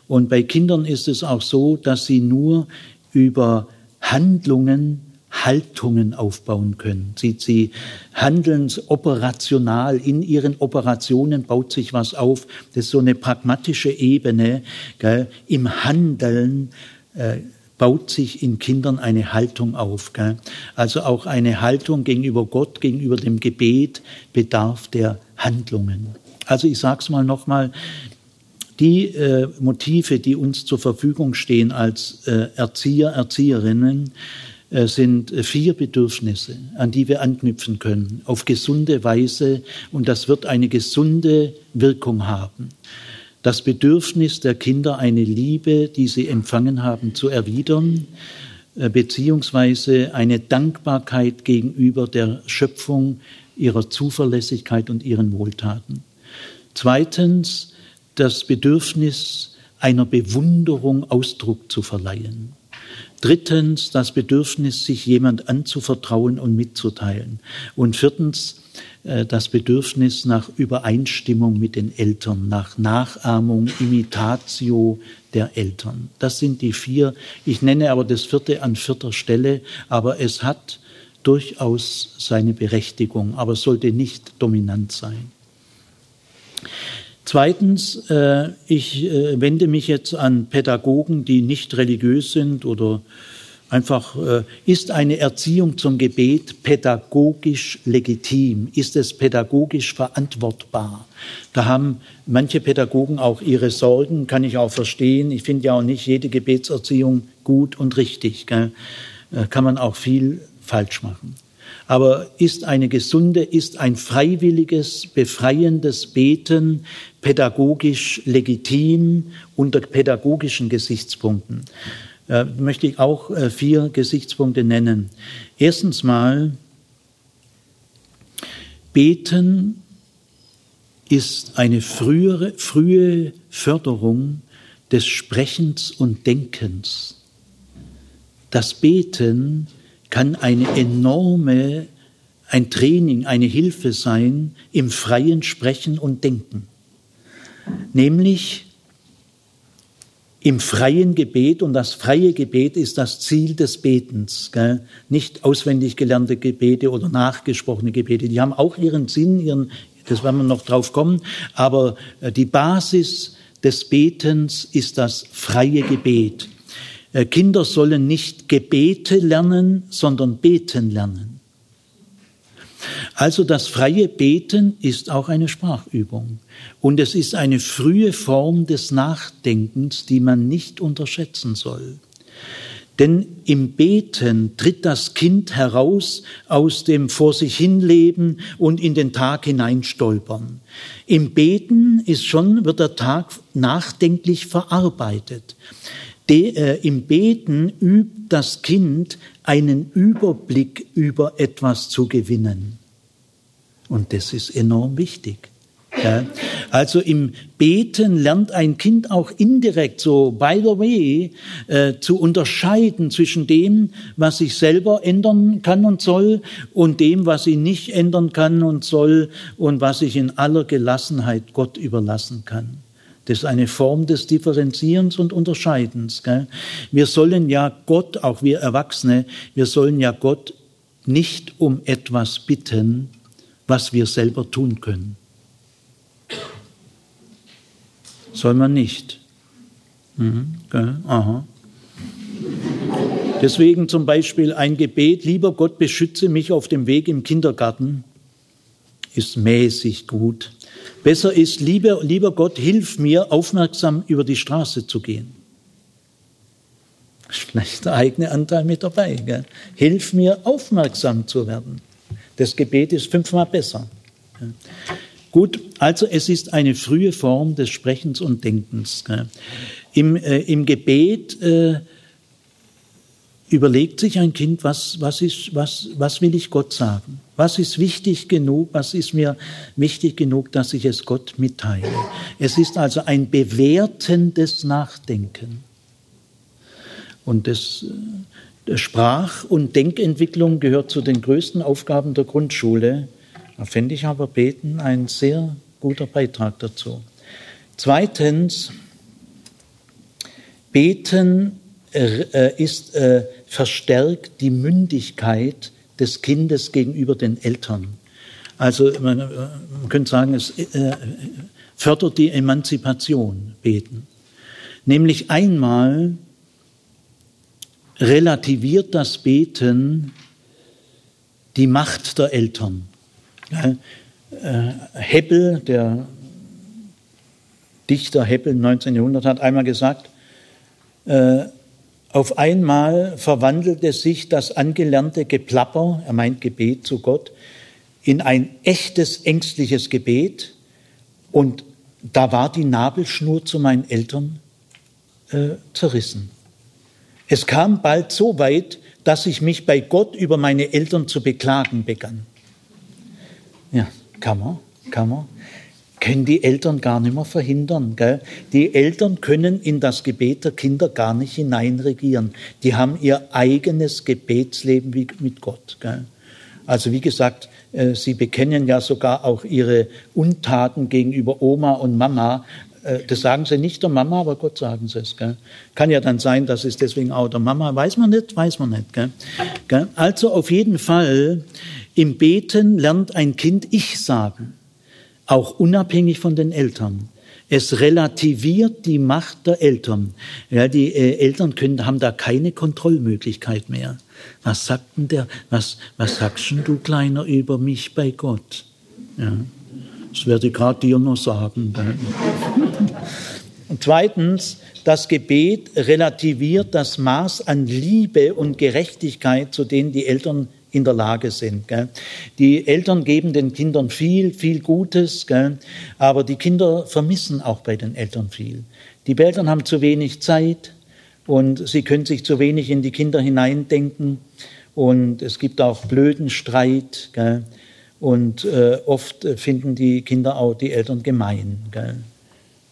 Und bei Kindern ist es auch so, dass sie nur über Handlungen Haltungen aufbauen können. Sie, sie handeln operational, in ihren Operationen baut sich was auf. Das ist so eine pragmatische Ebene. Gell? Im Handeln äh, baut sich in Kindern eine Haltung auf. Gell? Also auch eine Haltung gegenüber Gott, gegenüber dem Gebet bedarf der Handlungen. Also ich sage es mal nochmal, die äh, Motive, die uns zur Verfügung stehen als äh, Erzieher, Erzieherinnen, sind vier Bedürfnisse, an die wir anknüpfen können, auf gesunde Weise, und das wird eine gesunde Wirkung haben. Das Bedürfnis der Kinder, eine Liebe, die sie empfangen haben, zu erwidern, äh, beziehungsweise eine Dankbarkeit gegenüber der Schöpfung, ihrer Zuverlässigkeit und ihren Wohltaten. Zweitens, das Bedürfnis einer Bewunderung Ausdruck zu verleihen. Drittens das Bedürfnis, sich jemand anzuvertrauen und mitzuteilen. Und viertens äh, das Bedürfnis nach Übereinstimmung mit den Eltern, nach Nachahmung, Imitatio der Eltern. Das sind die vier. Ich nenne aber das vierte an vierter Stelle, aber es hat durchaus seine Berechtigung, aber sollte nicht dominant sein. Zweitens, äh, ich äh, wende mich jetzt an Pädagogen, die nicht religiös sind oder einfach, äh, ist eine Erziehung zum Gebet pädagogisch legitim? Ist es pädagogisch verantwortbar? Da haben manche Pädagogen auch ihre Sorgen, kann ich auch verstehen. Ich finde ja auch nicht jede Gebetserziehung gut und richtig. Gell? Kann man auch viel falsch machen. Aber ist eine gesunde, ist ein freiwilliges, befreiendes Beten pädagogisch legitim unter pädagogischen Gesichtspunkten? Äh, möchte ich auch äh, vier Gesichtspunkte nennen. Erstens mal, Beten ist eine frühere, frühe Förderung des Sprechens und Denkens. Das Beten kann eine enorme, ein Training, eine Hilfe sein im freien Sprechen und Denken. Nämlich im freien Gebet, und das freie Gebet ist das Ziel des Betens, gell? nicht auswendig gelernte Gebete oder nachgesprochene Gebete, die haben auch ihren Sinn, ihren, das werden wir noch drauf kommen, aber äh, die Basis des Betens ist das freie Gebet. Äh, Kinder sollen nicht Gebete lernen, sondern beten lernen. Also das freie Beten ist auch eine Sprachübung. Und es ist eine frühe Form des Nachdenkens, die man nicht unterschätzen soll. Denn im Beten tritt das Kind heraus aus dem Vor sich hinleben und in den Tag hineinstolpern. Im Beten ist schon, wird der Tag nachdenklich verarbeitet. De, äh, Im Beten übt das Kind einen Überblick über etwas zu gewinnen. Und das ist enorm wichtig. Ja. Also im Beten lernt ein Kind auch indirekt so, by the way, äh, zu unterscheiden zwischen dem, was sich selber ändern kann und soll, und dem, was sie nicht ändern kann und soll, und was sich in aller Gelassenheit Gott überlassen kann. Das ist eine Form des Differenzierens und Unterscheidens. Gell? Wir sollen ja Gott, auch wir Erwachsene, wir sollen ja Gott nicht um etwas bitten, was wir selber tun können. Soll man nicht. Mhm, gell? Aha. Deswegen zum Beispiel ein Gebet, lieber Gott, beschütze mich auf dem Weg im Kindergarten, ist mäßig gut. Besser ist, lieber, lieber Gott, hilf mir, aufmerksam über die Straße zu gehen. Vielleicht der eigene Anteil mit dabei. Gell? Hilf mir, aufmerksam zu werden. Das Gebet ist fünfmal besser. Gut, also es ist eine frühe Form des Sprechens und Denkens. Im, äh, Im Gebet äh, überlegt sich ein Kind, was, was, ist, was, was will ich Gott sagen? Was ist wichtig genug? Was ist mir wichtig genug, dass ich es Gott mitteile? Es ist also ein bewertendes Nachdenken. Und das, äh, Sprach- und Denkentwicklung gehört zu den größten Aufgaben der Grundschule. Da finde ich aber Beten ein sehr guter Beitrag dazu. Zweitens, Beten äh, ist, äh, verstärkt die Mündigkeit des Kindes gegenüber den Eltern. Also man, man könnte sagen, es äh, fördert die Emanzipation, beten. Nämlich einmal relativiert das Beten die Macht der Eltern. Ja, äh, Hebbel, der Dichter Hebbel im 19. Jahrhundert, hat einmal gesagt, äh, auf einmal verwandelte sich das angelernte Geplapper, er meint Gebet zu Gott, in ein echtes ängstliches Gebet und da war die Nabelschnur zu meinen Eltern äh, zerrissen. Es kam bald so weit, dass ich mich bei Gott über meine Eltern zu beklagen begann. Ja, kann man, kann man. Können die Eltern gar nicht mehr verhindern. Gell? Die Eltern können in das Gebet der Kinder gar nicht hineinregieren. Die haben ihr eigenes Gebetsleben mit Gott. Gell? Also wie gesagt, äh, sie bekennen ja sogar auch ihre Untaten gegenüber Oma und Mama. Äh, das sagen sie nicht der Mama, aber Gott sagen sie es. Gell? Kann ja dann sein, dass es deswegen auch der Mama, weiß man nicht, weiß man nicht. Gell? Also auf jeden Fall im Beten lernt ein Kind Ich sagen, auch unabhängig von den Eltern. Es relativiert die Macht der Eltern. Ja, die äh, Eltern können, haben da keine Kontrollmöglichkeit mehr. Was sagt denn der? Was, was sagst denn du, Kleiner, über mich bei Gott? Ja, das werde ich gerade dir noch sagen. Und zweitens, das Gebet relativiert das Maß an Liebe und Gerechtigkeit, zu denen die Eltern in der Lage sind. Gell. Die Eltern geben den Kindern viel, viel Gutes, gell, aber die Kinder vermissen auch bei den Eltern viel. Die Eltern haben zu wenig Zeit und sie können sich zu wenig in die Kinder hineindenken und es gibt auch blöden Streit gell, und äh, oft finden die Kinder auch die Eltern gemein. Äh,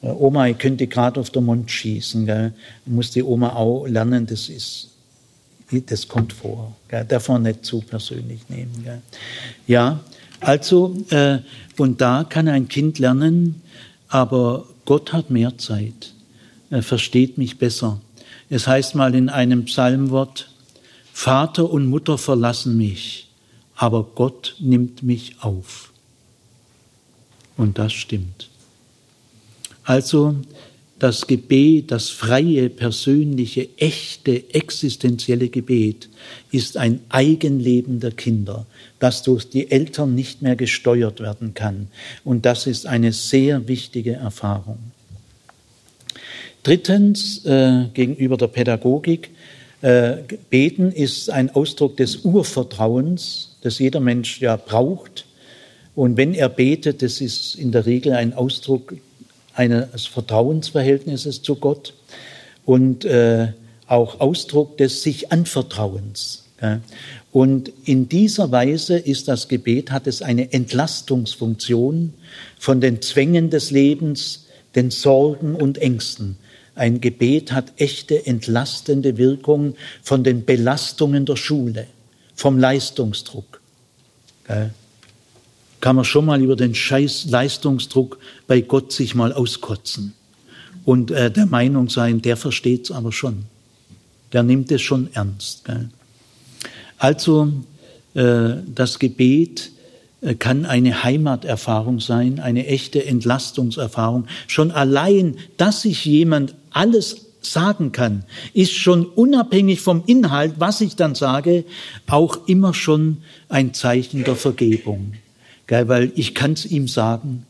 Oma, ich könnte gerade auf den Mund schießen. Muss die Oma auch lernen, das ist das kommt vor. Gell? Man nicht zu persönlich nehmen. Gell? Ja, also, äh, und da kann ein Kind lernen, aber Gott hat mehr Zeit. Er versteht mich besser. Es heißt mal in einem Psalmwort, Vater und Mutter verlassen mich, aber Gott nimmt mich auf. Und das stimmt. Also das Gebet, das freie, persönliche, echte, existenzielle Gebet ist ein Eigenleben der Kinder, das durch die Eltern nicht mehr gesteuert werden kann. Und das ist eine sehr wichtige Erfahrung. Drittens, äh, gegenüber der Pädagogik, äh, Beten ist ein Ausdruck des Urvertrauens, das jeder Mensch ja braucht. Und wenn er betet, das ist in der Regel ein Ausdruck eines Vertrauensverhältnisses zu Gott und äh, auch Ausdruck des sich Anvertrauens. Und in dieser Weise ist das Gebet, hat es eine Entlastungsfunktion von den Zwängen des Lebens, den Sorgen und Ängsten. Ein Gebet hat echte entlastende Wirkung von den Belastungen der Schule, vom Leistungsdruck. Ja kann man schon mal über den scheiß Leistungsdruck bei Gott sich mal auskotzen und äh, der Meinung sein, der versteht es aber schon. Der nimmt es schon ernst. Gell? Also äh, das Gebet äh, kann eine Heimaterfahrung sein, eine echte Entlastungserfahrung. Schon allein, dass sich jemand alles sagen kann, ist schon unabhängig vom Inhalt, was ich dann sage, auch immer schon ein Zeichen der Vergebung. Gell, weil ich kann es ihm sagen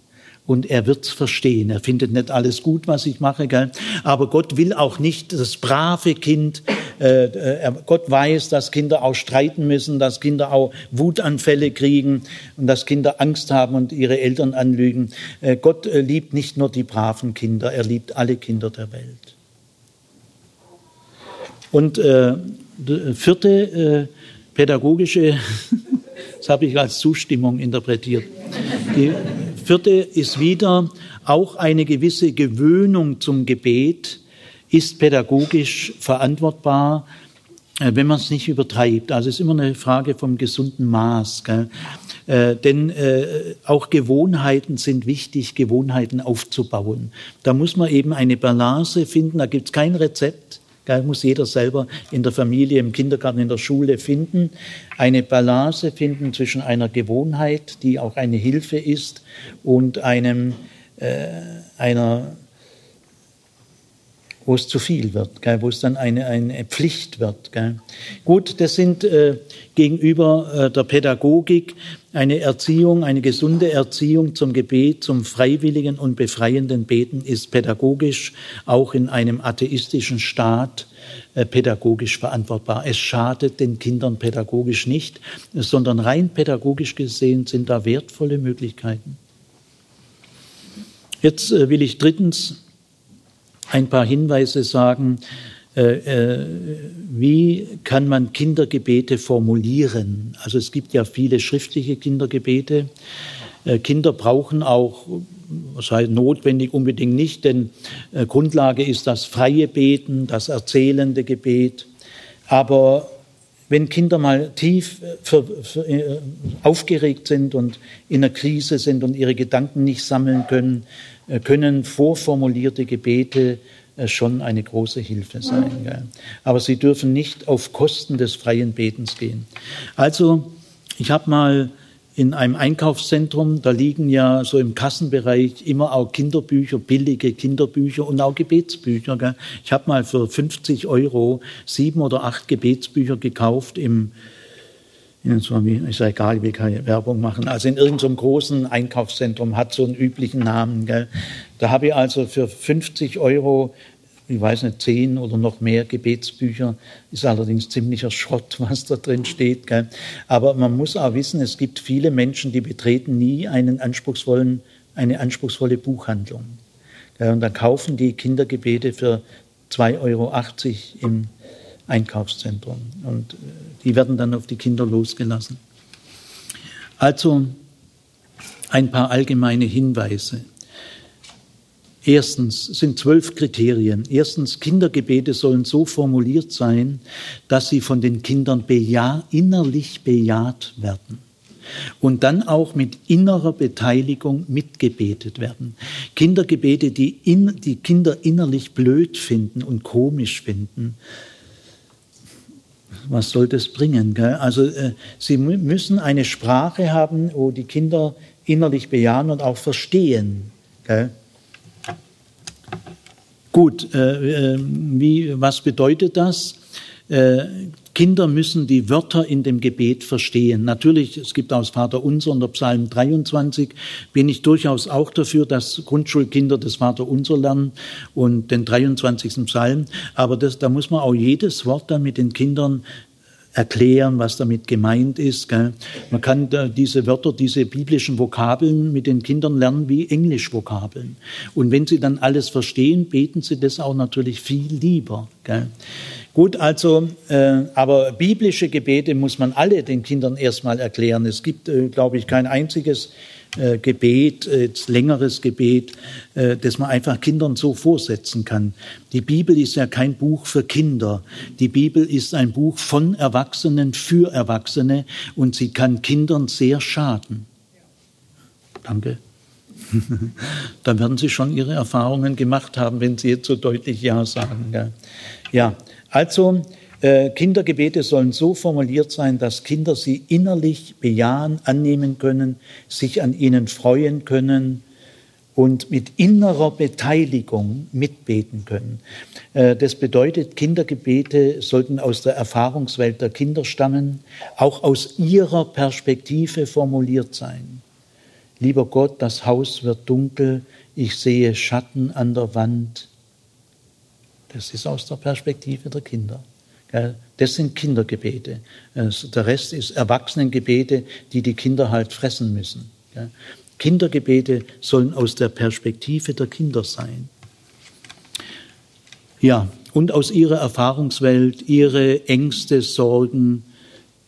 und er wird's verstehen. Er findet nicht alles gut, was ich mache, gell? aber Gott will auch nicht das brave Kind. Äh, äh, Gott weiß, dass Kinder auch streiten müssen, dass Kinder auch Wutanfälle kriegen und dass Kinder Angst haben und ihre Eltern anlügen. Äh, Gott äh, liebt nicht nur die braven Kinder, er liebt alle Kinder der Welt. Und äh, vierte äh, pädagogische Das habe ich als Zustimmung interpretiert. Die vierte ist wieder auch eine gewisse Gewöhnung zum Gebet, ist pädagogisch verantwortbar. äh, wenn man es nicht übertreibt. Also es ist immer eine Frage vom gesunden Maß. Äh, denn äh, auch Gewohnheiten sind wichtig, Gewohnheiten aufzubauen. Da muss man eben eine Balance finden, da gibt es kein Rezept. Muss jeder selber in der Familie, im Kindergarten, in der Schule finden, eine Balance finden zwischen einer Gewohnheit, die auch eine Hilfe ist, und einem, äh, einer wo es zu viel wird, gell, wo es dann eine, eine Pflicht wird. Gell. Gut, das sind äh, gegenüber äh, der Pädagogik eine Erziehung, eine gesunde Erziehung zum Gebet, zum freiwilligen und befreienden Beten ist pädagogisch auch in einem atheistischen Staat äh, pädagogisch verantwortbar. Es schadet den Kindern pädagogisch nicht, sondern rein pädagogisch gesehen sind da wertvolle Möglichkeiten. Jetzt äh, will ich drittens ein paar Hinweise sagen, äh, äh, wie kann man Kindergebete formulieren? Also es gibt ja viele schriftliche Kindergebete. Äh, Kinder brauchen auch, was heißt notwendig unbedingt nicht, denn Grundlage ist das freie Beten, das erzählende Gebet. Aber wenn Kinder mal tief äh, für, für, äh, aufgeregt sind und in einer Krise sind und ihre Gedanken nicht sammeln können, äh, können vorformulierte Gebete äh, schon eine große Hilfe sein. Aber sie dürfen nicht auf Kosten des freien Betens gehen. Also, ich habe mal in einem Einkaufszentrum, da liegen ja so im Kassenbereich immer auch Kinderbücher, billige Kinderbücher und auch Gebetsbücher. Ich habe mal für 50 Euro sieben oder acht Gebetsbücher gekauft im ist ja egal, wie keine Werbung machen. Also in irgendeinem großen Einkaufszentrum hat so einen üblichen Namen. Gell. Da habe ich also für 50 Euro, ich weiß nicht, 10 oder noch mehr Gebetsbücher. Ist allerdings ziemlicher Schrott, was da drin steht. Gell. Aber man muss auch wissen, es gibt viele Menschen, die betreten nie einen anspruchsvollen, eine anspruchsvolle Buchhandlung. Gell. Und dann kaufen die Kindergebete für 2,80 Euro im Einkaufszentrum. Und äh, die werden dann auf die Kinder losgelassen. Also ein paar allgemeine Hinweise. Erstens sind zwölf Kriterien. Erstens, Kindergebete sollen so formuliert sein, dass sie von den Kindern bejaht, innerlich bejaht werden und dann auch mit innerer Beteiligung mitgebetet werden. Kindergebete, die, in, die Kinder innerlich blöd finden und komisch finden, was soll das bringen? Gell? Also äh, sie müssen eine Sprache haben, wo die Kinder innerlich bejahen und auch verstehen. Gell? Gut, äh, äh, wie, was bedeutet das? Äh, Kinder müssen die Wörter in dem Gebet verstehen. Natürlich, es gibt aus Vater Unser und der Psalm 23, bin ich durchaus auch dafür, dass Grundschulkinder das Vater Unser lernen und den 23. Psalm. Aber das, da muss man auch jedes Wort dann mit den Kindern erklären, was damit gemeint ist. Gell? Man kann diese Wörter, diese biblischen Vokabeln mit den Kindern lernen wie Englischvokabeln. Und wenn sie dann alles verstehen, beten sie das auch natürlich viel lieber. Gell? Gut, also, äh, aber biblische Gebete muss man alle den Kindern erstmal erklären. Es gibt, äh, glaube ich, kein einziges äh, Gebet, äh, längeres Gebet, äh, das man einfach Kindern so vorsetzen kann. Die Bibel ist ja kein Buch für Kinder. Die Bibel ist ein Buch von Erwachsenen für Erwachsene und sie kann Kindern sehr schaden. Danke. Dann werden Sie schon Ihre Erfahrungen gemacht haben, wenn Sie jetzt so deutlich Ja sagen. Ja, also Kindergebete sollen so formuliert sein, dass Kinder sie innerlich bejahen, annehmen können, sich an ihnen freuen können und mit innerer Beteiligung mitbeten können. Äh, das bedeutet, Kindergebete sollten aus der Erfahrungswelt der Kinder stammen, auch aus ihrer Perspektive formuliert sein. Lieber Gott, das Haus wird dunkel, ich sehe Schatten an der Wand, das ist aus der Perspektive der Kinder. Das sind Kindergebete. Der Rest ist Erwachsenengebete, die die Kinder halt fressen müssen. Kindergebete sollen aus der Perspektive der Kinder sein. Ja, und aus ihrer Erfahrungswelt, ihre Ängste, Sorgen,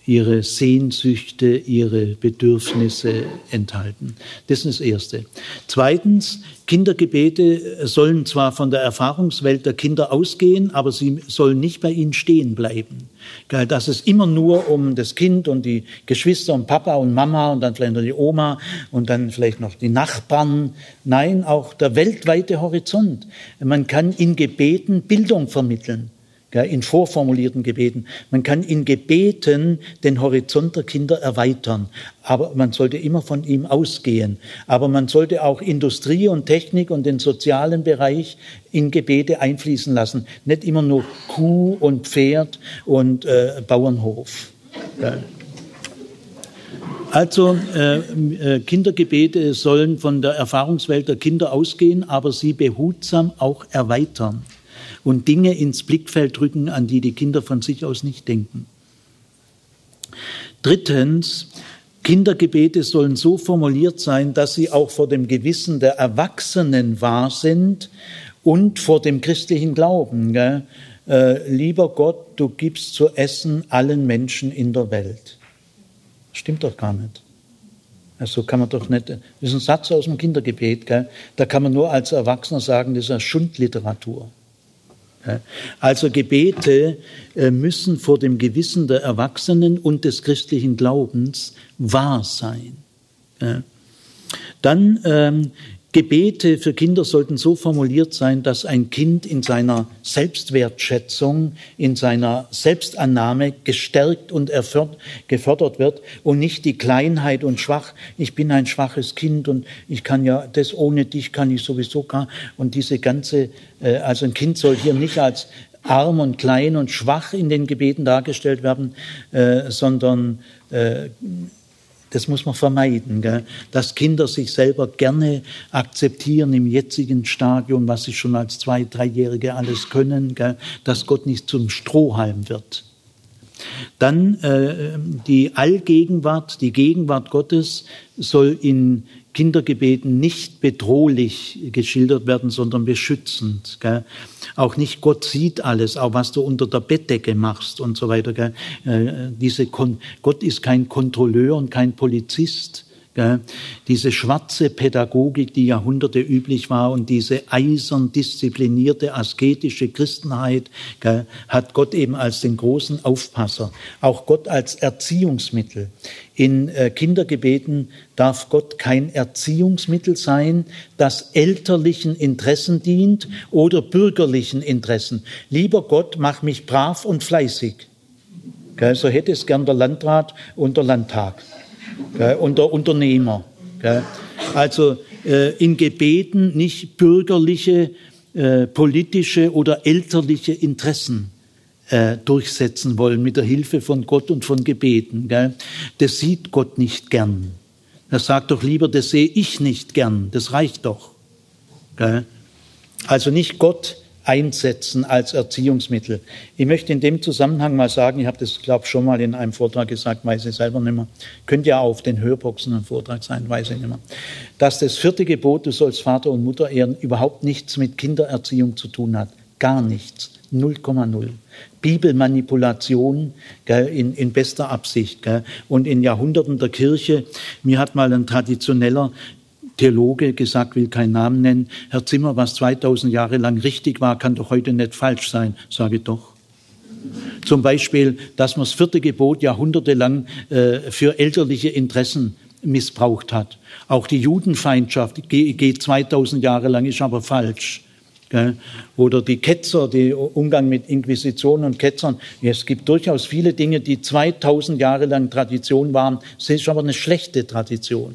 ihre Sehnsüchte, ihre Bedürfnisse enthalten. Das ist das Erste. Zweitens, Kindergebete sollen zwar von der Erfahrungswelt der Kinder ausgehen, aber sie sollen nicht bei ihnen stehen bleiben. Dass es immer nur um das Kind und die Geschwister und Papa und Mama und dann vielleicht noch die Oma und dann vielleicht noch die Nachbarn. Nein, auch der weltweite Horizont. Man kann in Gebeten Bildung vermitteln in vorformulierten Gebeten. Man kann in Gebeten den Horizont der Kinder erweitern, aber man sollte immer von ihm ausgehen. Aber man sollte auch Industrie und Technik und den sozialen Bereich in Gebete einfließen lassen. Nicht immer nur Kuh und Pferd und äh, Bauernhof. Ja. Also äh, äh, Kindergebete sollen von der Erfahrungswelt der Kinder ausgehen, aber sie behutsam auch erweitern und Dinge ins Blickfeld rücken, an die die Kinder von sich aus nicht denken. Drittens, Kindergebete sollen so formuliert sein, dass sie auch vor dem Gewissen der Erwachsenen wahr sind und vor dem christlichen Glauben. Gell? Äh, lieber Gott, du gibst zu essen allen Menschen in der Welt. Stimmt doch gar nicht. Also kann man doch nicht, das ist ein Satz aus dem Kindergebet, gell? da kann man nur als Erwachsener sagen, das ist eine Schundliteratur. Also Gebete äh, müssen vor dem Gewissen der Erwachsenen und des christlichen Glaubens wahr sein. Dann ähm, Gebete für Kinder sollten so formuliert sein, dass ein Kind in seiner Selbstwertschätzung, in seiner Selbstannahme gestärkt und gefördert wird und nicht die Kleinheit und schwach, ich bin ein schwaches Kind und ich kann ja, das ohne dich kann ich sowieso gar, und diese ganze, äh, also ein Kind soll hier nicht als arm und klein und schwach in den Gebeten dargestellt werden, äh, sondern äh, das muss man vermeiden, gell? dass Kinder sich selber gerne akzeptieren im jetzigen Stadium, was sie schon als Zwei-, Dreijährige alles können, gell? dass Gott nicht zum Strohhalm wird. Dann äh, die Allgegenwart, die Gegenwart Gottes soll in Kindergebeten nicht bedrohlich geschildert werden, sondern beschützend. Gell? Auch nicht Gott sieht alles, auch was du unter der Bettdecke machst und so weiter. Äh, diese Kon Gott ist kein Kontrolleur und kein Polizist. Diese schwarze Pädagogik, die Jahrhunderte üblich war und diese eisern disziplinierte asketische Christenheit hat Gott eben als den großen Aufpasser, auch Gott als Erziehungsmittel. In äh, Kindergebeten darf Gott kein Erziehungsmittel sein, das elterlichen Interessen dient oder bürgerlichen Interessen. Lieber Gott, mach mich brav und fleißig. So hätte es gern der Landrat und der Landtag und der Unternehmer. Also äh, in Gebeten nicht bürgerliche, äh, politische oder elterliche Interessen äh, durchsetzen wollen mit der Hilfe von Gott und von Gebeten. Das sieht Gott nicht gern. Er sagt doch lieber, das sehe ich nicht gern, das reicht doch. Also nicht Gott einsetzen als Erziehungsmittel. Ich möchte in dem Zusammenhang mal sagen, ich habe das, glaube ich, schon mal in einem Vortrag gesagt, weiß ich selber nicht mehr. Könnte ja auf den Hörboxen ein Vortrag sein, weiß ich nicht mehr. Dass das vierte Gebot, du sollst Vater und Mutter ehren, überhaupt nichts mit Kindererziehung zu tun hat. Gar nichts. 0,0. Bibelmanipulation gell, in, in bester Absicht. Gell. Und in Jahrhunderten der Kirche, mir hat mal ein traditioneller Theologe gesagt, will keinen Namen nennen, Herr Zimmer, was 2000 Jahre lang richtig war, kann doch heute nicht falsch sein. Sage doch. Zum Beispiel, dass man das vierte Gebot jahrhundertelang äh, für elterliche Interessen missbraucht hat. Auch die Judenfeindschaft geht 2000 Jahre lang, ist aber falsch. Oder die Ketzer, der Umgang mit Inquisitionen und Ketzern. Es gibt durchaus viele Dinge, die 2000 Jahre lang Tradition waren. Es ist aber eine schlechte Tradition.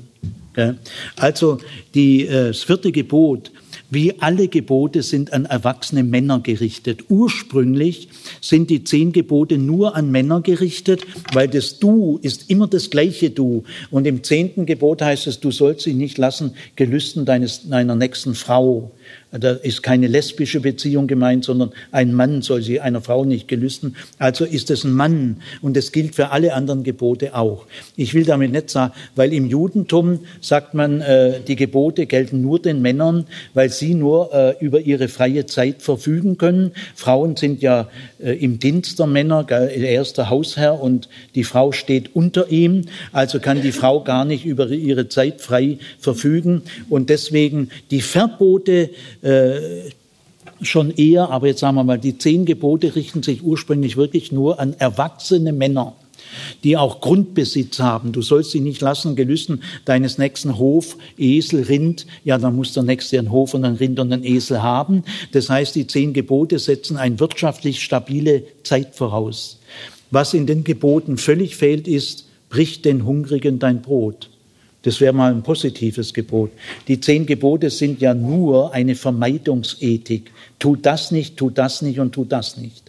Also die, äh, das vierte Gebot, wie alle Gebote, sind an erwachsene Männer gerichtet. Ursprünglich sind die zehn Gebote nur an Männer gerichtet, weil das Du ist immer das gleiche Du. Und im zehnten Gebot heißt es, du sollst dich nicht lassen Gelüsten deines, deiner nächsten Frau. Da ist keine lesbische Beziehung gemeint, sondern ein Mann soll sie einer Frau nicht gelüsten. Also ist es ein Mann und das gilt für alle anderen Gebote auch. Ich will damit nicht sagen, weil im Judentum sagt man, äh, die Gebote gelten nur den Männern, weil sie nur äh, über ihre freie Zeit verfügen können. Frauen sind ja äh, im Dienst der Männer, er ist der Hausherr und die Frau steht unter ihm, also kann die Frau gar nicht über ihre Zeit frei verfügen. Und deswegen die Verbote äh, schon eher, aber jetzt sagen wir mal, die zehn Gebote richten sich ursprünglich wirklich nur an erwachsene Männer die auch Grundbesitz haben. Du sollst sie nicht lassen, Gelüsten deines nächsten Hof, Esel, Rind. Ja, dann muss der nächste einen Hof und einen Rind und einen Esel haben. Das heißt, die zehn Gebote setzen eine wirtschaftlich stabile Zeit voraus. Was in den Geboten völlig fehlt, ist, brich den Hungrigen dein Brot. Das wäre mal ein positives Gebot. Die zehn Gebote sind ja nur eine Vermeidungsethik. Tu das nicht, tu das nicht und tu das nicht.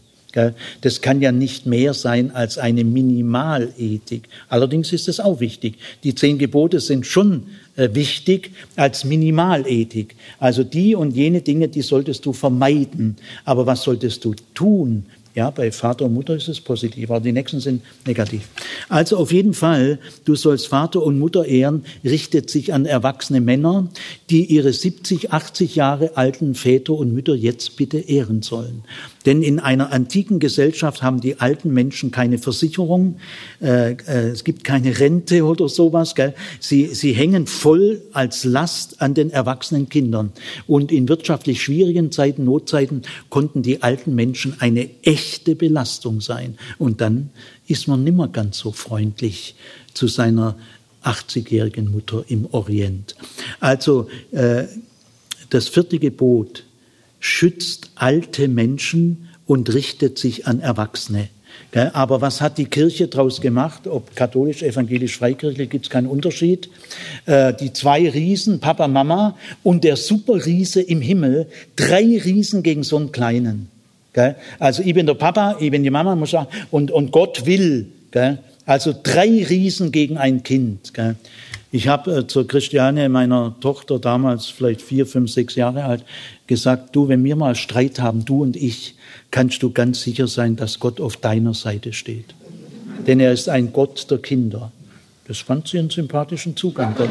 Das kann ja nicht mehr sein als eine Minimalethik. Allerdings ist es auch wichtig. Die zehn Gebote sind schon äh, wichtig als Minimalethik. Also die und jene Dinge, die solltest du vermeiden. Aber was solltest du tun? Ja, bei Vater und Mutter ist es positiv, aber die nächsten sind negativ. Also auf jeden Fall, du sollst Vater und Mutter ehren, richtet sich an erwachsene Männer, die ihre 70, 80 Jahre alten Väter und Mütter jetzt bitte ehren sollen. Denn in einer antiken Gesellschaft haben die alten Menschen keine Versicherung, äh, äh, es gibt keine Rente oder sowas. Gell? Sie, sie hängen voll als Last an den erwachsenen Kindern. Und in wirtschaftlich schwierigen Zeiten, Notzeiten, konnten die alten Menschen eine echte Belastung sein. Und dann ist man nimmer ganz so freundlich zu seiner 80-jährigen Mutter im Orient. Also äh, das vierte Gebot schützt alte Menschen und richtet sich an Erwachsene. Aber was hat die Kirche daraus gemacht? Ob katholisch, evangelisch, freikirchlich, gibt es keinen Unterschied. Äh, die zwei Riesen, Papa, Mama und der Superriese im Himmel, drei Riesen gegen so einen kleinen. Also ich bin der Papa, ich bin die Mama, muss sagen, und, und Gott will. Also drei Riesen gegen ein Kind. Ich habe äh, zur Christiane, meiner Tochter, damals vielleicht vier, fünf, sechs Jahre alt, gesagt, du, wenn wir mal Streit haben, du und ich, kannst du ganz sicher sein, dass Gott auf deiner Seite steht. Denn er ist ein Gott der Kinder. Das fand sie einen sympathischen Zugang.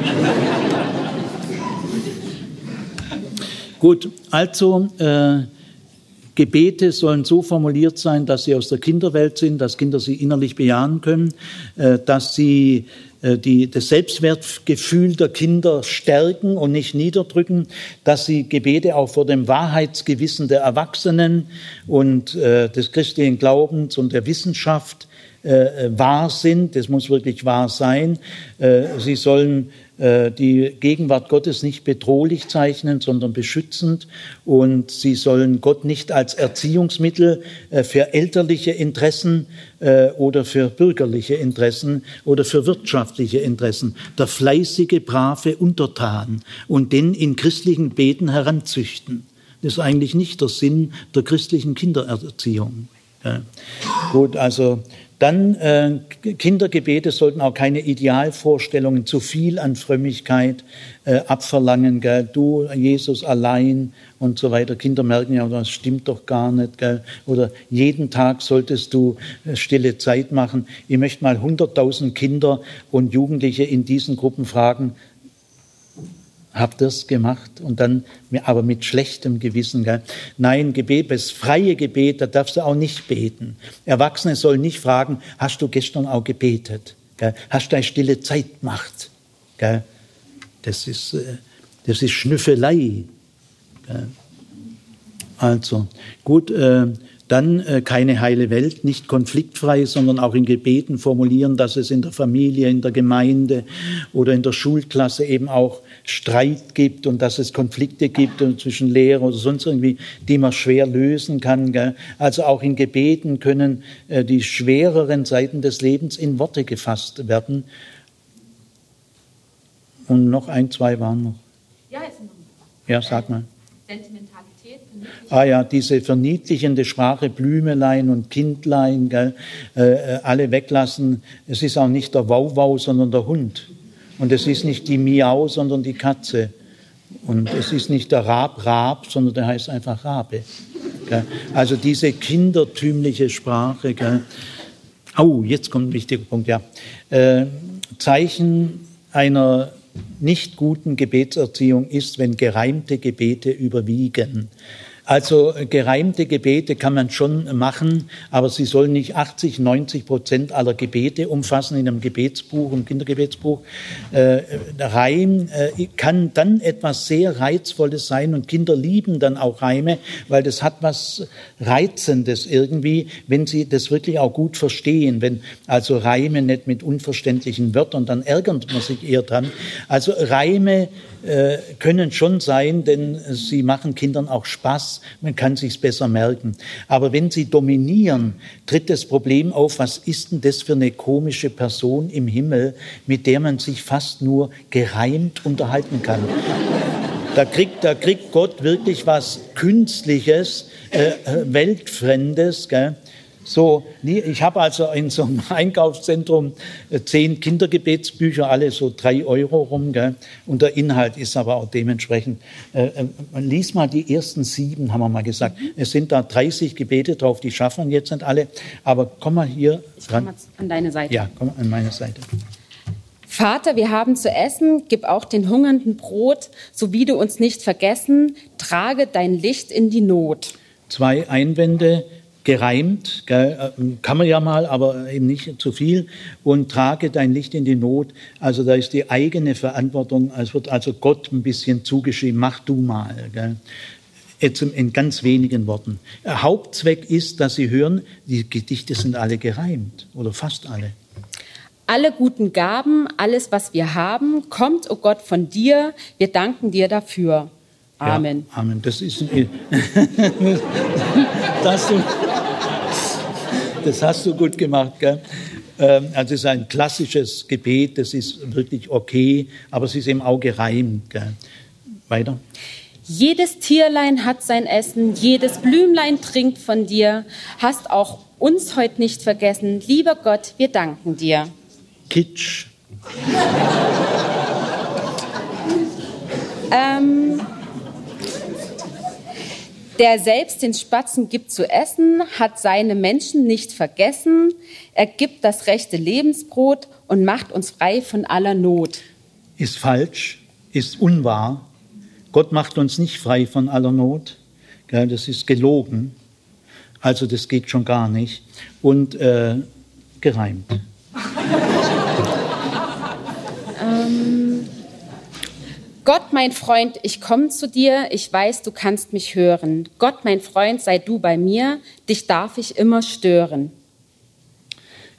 Gut, also äh, Gebete sollen so formuliert sein, dass sie aus der Kinderwelt sind, dass Kinder sie innerlich bejahen können, äh, dass sie äh, die, das Selbstwertgefühl der Kinder stärken und nicht niederdrücken, dass sie Gebete auch vor dem Wahrheitsgewissen der Erwachsenen und äh, des christlichen Glaubens und der Wissenschaft äh, wahr sind. Das muss wirklich wahr sein. Äh, sie sollen äh, die Gegenwart Gottes nicht bedrohlich zeichnen, sondern beschützend. Und sie sollen Gott nicht als Erziehungsmittel äh, für elterliche Interessen äh, oder für bürgerliche Interessen oder für wirtschaftliche Interessen, der fleißige, brave Untertan und den in christlichen Beten heranzüchten. Das ist eigentlich nicht der Sinn der christlichen Kindererziehung. Ja. Gut, also dann äh, Kindergebete sollten auch keine Idealvorstellungen zu viel an Frömmigkeit äh, abverlangen. Gell? Du, Jesus allein und so weiter. Kinder merken ja, das stimmt doch gar nicht. Gell? Oder jeden Tag solltest du äh, stille Zeit machen. Ich möchte mal 100.000 Kinder und Jugendliche in diesen Gruppen fragen, hab das gemacht und dann aber mit schlechtem Gewissen. Gell? Nein, Gebet, das freie Gebet, da darfst du auch nicht beten. Erwachsene sollen nicht fragen, hast du gestern auch gebetet? Gell? Hast du eine stille Zeit gemacht? Gell? Das ist, äh, das ist Schnüffelei. Also, gut, äh, dann äh, keine heile Welt, nicht konfliktfrei, sondern auch in Gebeten formulieren, dass es in der Familie, in der Gemeinde oder in der Schulklasse eben auch Streit gibt und dass es Konflikte gibt zwischen Lehrer oder sonst irgendwie, die man schwer lösen kann. Gell? Also auch in Gebeten können äh, die schwereren Seiten des Lebens in Worte gefasst werden. Und noch ein, zwei waren noch. Ja, ist noch. Ja, sag mal. Sentimentalität. Ah ja, diese verniedlichende Sprache, Blümelein und Kindlein, gell, äh, alle weglassen. Es ist auch nicht der Wauwau, sondern der Hund. Und es ist nicht die Miau, sondern die Katze. Und es ist nicht der Rab, Rab, sondern der heißt einfach Rabe. Also diese kindertümliche Sprache. Oh, jetzt kommt ein wichtiger Punkt, ja. Äh, Zeichen einer nicht guten Gebetserziehung ist, wenn gereimte Gebete überwiegen. Also gereimte Gebete kann man schon machen, aber sie sollen nicht 80, 90 Prozent aller Gebete umfassen in einem Gebetsbuch, im Kindergebetsbuch. Äh, Reim äh, kann dann etwas sehr Reizvolles sein und Kinder lieben dann auch Reime, weil das hat was Reizendes irgendwie, wenn sie das wirklich auch gut verstehen. Wenn also Reime nicht mit unverständlichen Wörtern, dann ärgert man sich eher dran. Also Reime äh, können schon sein, denn sie machen Kindern auch Spaß. Man kann sich's besser merken. Aber wenn sie dominieren, tritt das Problem auf, was ist denn das für eine komische Person im Himmel, mit der man sich fast nur gereimt unterhalten kann? Da kriegt, da kriegt Gott wirklich was Künstliches, äh, äh Weltfremdes. Gell? So, ich habe also in so einem Einkaufszentrum äh, zehn Kindergebetsbücher, alle so drei Euro rum. Gell? Und der Inhalt ist aber auch dementsprechend. Äh, äh lies mal die ersten sieben, haben wir mal gesagt. Mhm. Es sind da 30 Gebete drauf, die schaffen wir jetzt nicht alle. Aber komm mal hier ich dran. Komm an deine Seite. Ja, komm an meine Seite. Vater, wir haben zu essen, gib auch den Hungernden Brot, so wie du uns nicht vergessen, trage dein Licht in die Not. Zwei Einwände gereimt, gell, äh, kann man ja mal, aber eben nicht zu viel. Und trage dein Licht in die Not. Also da ist die eigene Verantwortung. Es wird also Gott ein bisschen zugeschrieben. Mach du mal. Gell. Jetzt in ganz wenigen Worten. Hauptzweck ist, dass Sie hören, die Gedichte sind alle gereimt oder fast alle. Alle guten Gaben, alles, was wir haben, kommt, o oh Gott, von dir. Wir danken dir dafür. Amen. Ja, Amen. Das ist ein, das, das hast du gut gemacht. Gell? Ähm, also es ist ein klassisches Gebet, das ist wirklich okay, aber es ist auch gereimt. Gell? Weiter. Jedes Tierlein hat sein Essen, jedes Blümlein trinkt von dir. Hast auch uns heute nicht vergessen. Lieber Gott, wir danken dir. Kitsch. ähm, der selbst den Spatzen gibt zu essen, hat seine Menschen nicht vergessen. Er gibt das rechte Lebensbrot und macht uns frei von aller Not. Ist falsch, ist unwahr. Gott macht uns nicht frei von aller Not. Das ist gelogen. Also das geht schon gar nicht. Und äh, gereimt. Gott, mein Freund, ich komme zu dir, ich weiß, du kannst mich hören. Gott, mein Freund, sei du bei mir, dich darf ich immer stören.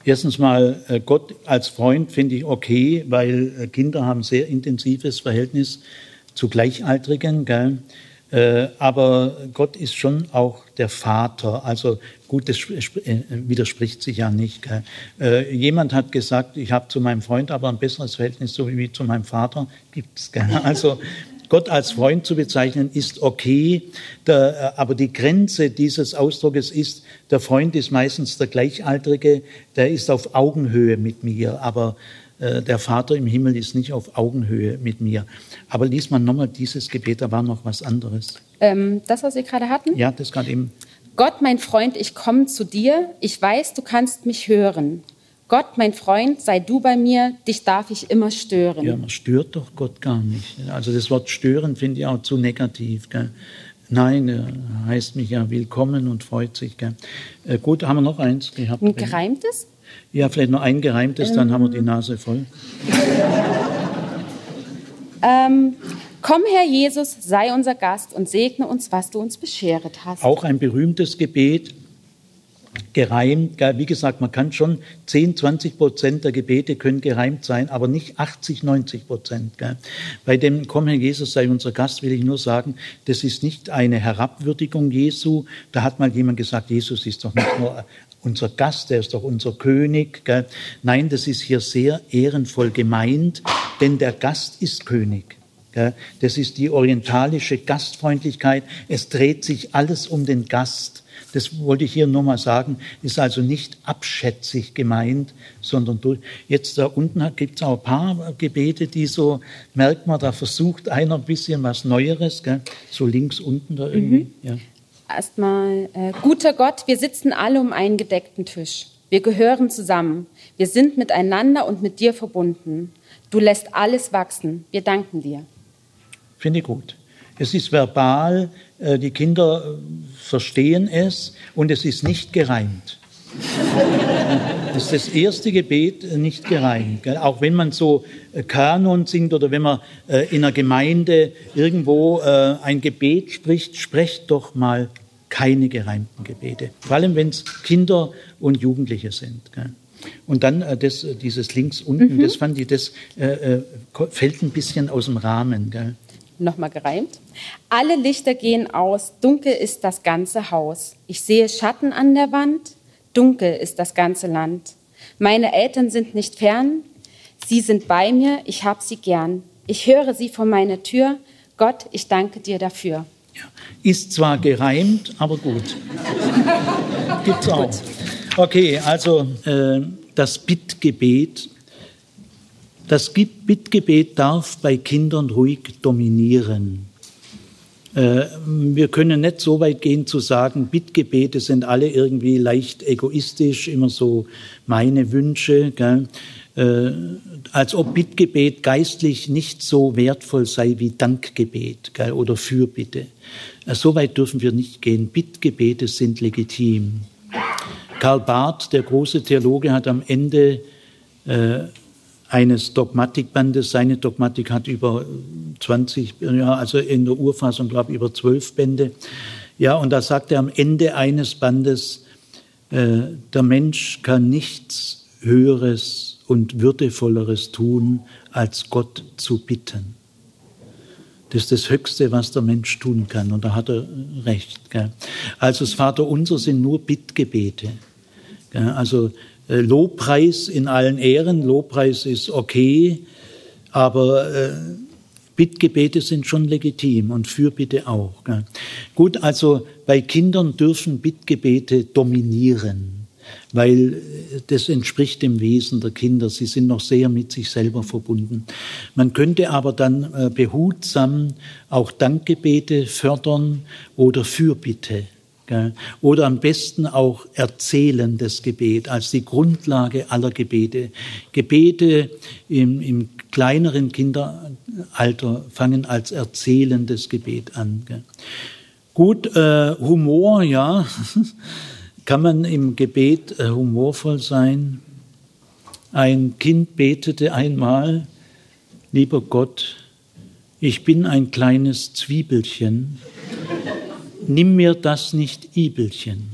Erstens mal, äh, Gott als Freund finde ich okay, weil äh, Kinder haben sehr intensives Verhältnis zu Gleichaltrigen. Gell? Äh, aber Gott ist schon auch der Vater. Also gut, das äh, widerspricht sich ja nicht. Äh, jemand hat gesagt, ich habe zu meinem Freund aber ein besseres Verhältnis so wie zu meinem Vater. Gibt's. Also Gott als Freund zu bezeichnen ist okay, der, aber die Grenze dieses Ausdrucks ist, der Freund ist meistens der Gleichaltrige, der ist auf Augenhöhe mit mir, aber der Vater im Himmel ist nicht auf Augenhöhe mit mir. Aber liest man nochmal dieses Gebet, da war noch was anderes. Ähm, das, was Sie gerade hatten? Ja, das gerade eben. Gott, mein Freund, ich komme zu dir. Ich weiß, du kannst mich hören. Gott, mein Freund, sei du bei mir, dich darf ich immer stören. Ja, man stört doch Gott gar nicht. Also das Wort stören finde ich auch zu negativ. Gell? Nein, er heißt mich ja willkommen und freut sich. Gell? Äh, gut, haben wir noch eins gehabt. Ein gereimtes? Ja, vielleicht noch ein gereimtes, ähm, dann haben wir die Nase voll. Ähm, komm, Herr Jesus, sei unser Gast und segne uns, was du uns bescheret hast. Auch ein berühmtes Gebet, gereimt. Wie gesagt, man kann schon 10, 20 Prozent der Gebete können gereimt sein, aber nicht 80, 90 Prozent. Bei dem Komm, Herr Jesus, sei unser Gast, will ich nur sagen, das ist nicht eine Herabwürdigung Jesu. Da hat mal jemand gesagt, Jesus ist doch nicht nur unser Gast, der ist doch unser König. Gell? Nein, das ist hier sehr ehrenvoll gemeint, denn der Gast ist König. Gell? Das ist die orientalische Gastfreundlichkeit. Es dreht sich alles um den Gast. Das wollte ich hier nur mal sagen, ist also nicht abschätzig gemeint, sondern durch. Jetzt da unten gibt es auch ein paar Gebete, die so, merkt man, da versucht einer ein bisschen was Neueres, gell? so links unten da irgendwie. Mhm. Ja erstmal, äh, guter Gott, wir sitzen alle um einen gedeckten Tisch. Wir gehören zusammen. Wir sind miteinander und mit dir verbunden. Du lässt alles wachsen. Wir danken dir. Finde ich gut. Es ist verbal, äh, die Kinder äh, verstehen es und es ist nicht gereimt. Das ist das erste Gebet äh, nicht gereimt. Auch wenn man so Kanon singt oder wenn man in einer Gemeinde irgendwo ein Gebet spricht, sprecht doch mal keine gereimten Gebete. Vor allem, wenn es Kinder und Jugendliche sind. Und dann das, dieses links unten, mhm. das fand ich, das äh, fällt ein bisschen aus dem Rahmen. Gell? nochmal gereimt. Alle Lichter gehen aus, dunkel ist das ganze Haus. Ich sehe Schatten an der Wand, dunkel ist das ganze Land. Meine Eltern sind nicht fern, sie sind bei mir, ich hab sie gern. Ich höre sie vor meiner Tür, Gott, ich danke dir dafür. Ja. Ist zwar gereimt, aber gut. Gibt's auch. Okay, also äh, das Bittgebet das Bittgebet darf bei Kindern ruhig dominieren. Äh, wir können nicht so weit gehen zu sagen, Bittgebete sind alle irgendwie leicht egoistisch, immer so meine Wünsche, gell? Äh, als ob Bittgebet geistlich nicht so wertvoll sei wie Dankgebet gell? oder Fürbitte. Äh, so weit dürfen wir nicht gehen. Bittgebete sind legitim. Karl Barth, der große Theologe, hat am Ende eines Dogmatikbandes. Seine Dogmatik hat über 20, ja, also in der Urfassung, glaube ich, über zwölf Bände. Ja, und da sagt er am Ende eines Bandes, äh, der Mensch kann nichts Höheres und Würdevolleres tun, als Gott zu bitten. Das ist das Höchste, was der Mensch tun kann. Und da hat er recht. Gell? Also das Vaterunser sind nur Bittgebete. Gell? Also äh, Lobpreis in allen Ehren, Lobpreis ist okay, aber äh, Bittgebete sind schon legitim und Fürbitte auch. Gell. Gut, also bei Kindern dürfen Bittgebete dominieren, weil äh, das entspricht dem Wesen der Kinder. Sie sind noch sehr mit sich selber verbunden. Man könnte aber dann äh, behutsam auch Dankgebete fördern oder Fürbitte oder am besten auch erzählendes Gebet als die Grundlage aller Gebete. Gebete im, im kleineren Kinderalter fangen als erzählendes Gebet an. Gut, äh, Humor, ja. Kann man im Gebet äh, humorvoll sein? Ein Kind betete einmal, lieber Gott, ich bin ein kleines Zwiebelchen nimm mir das nicht Ibelchen.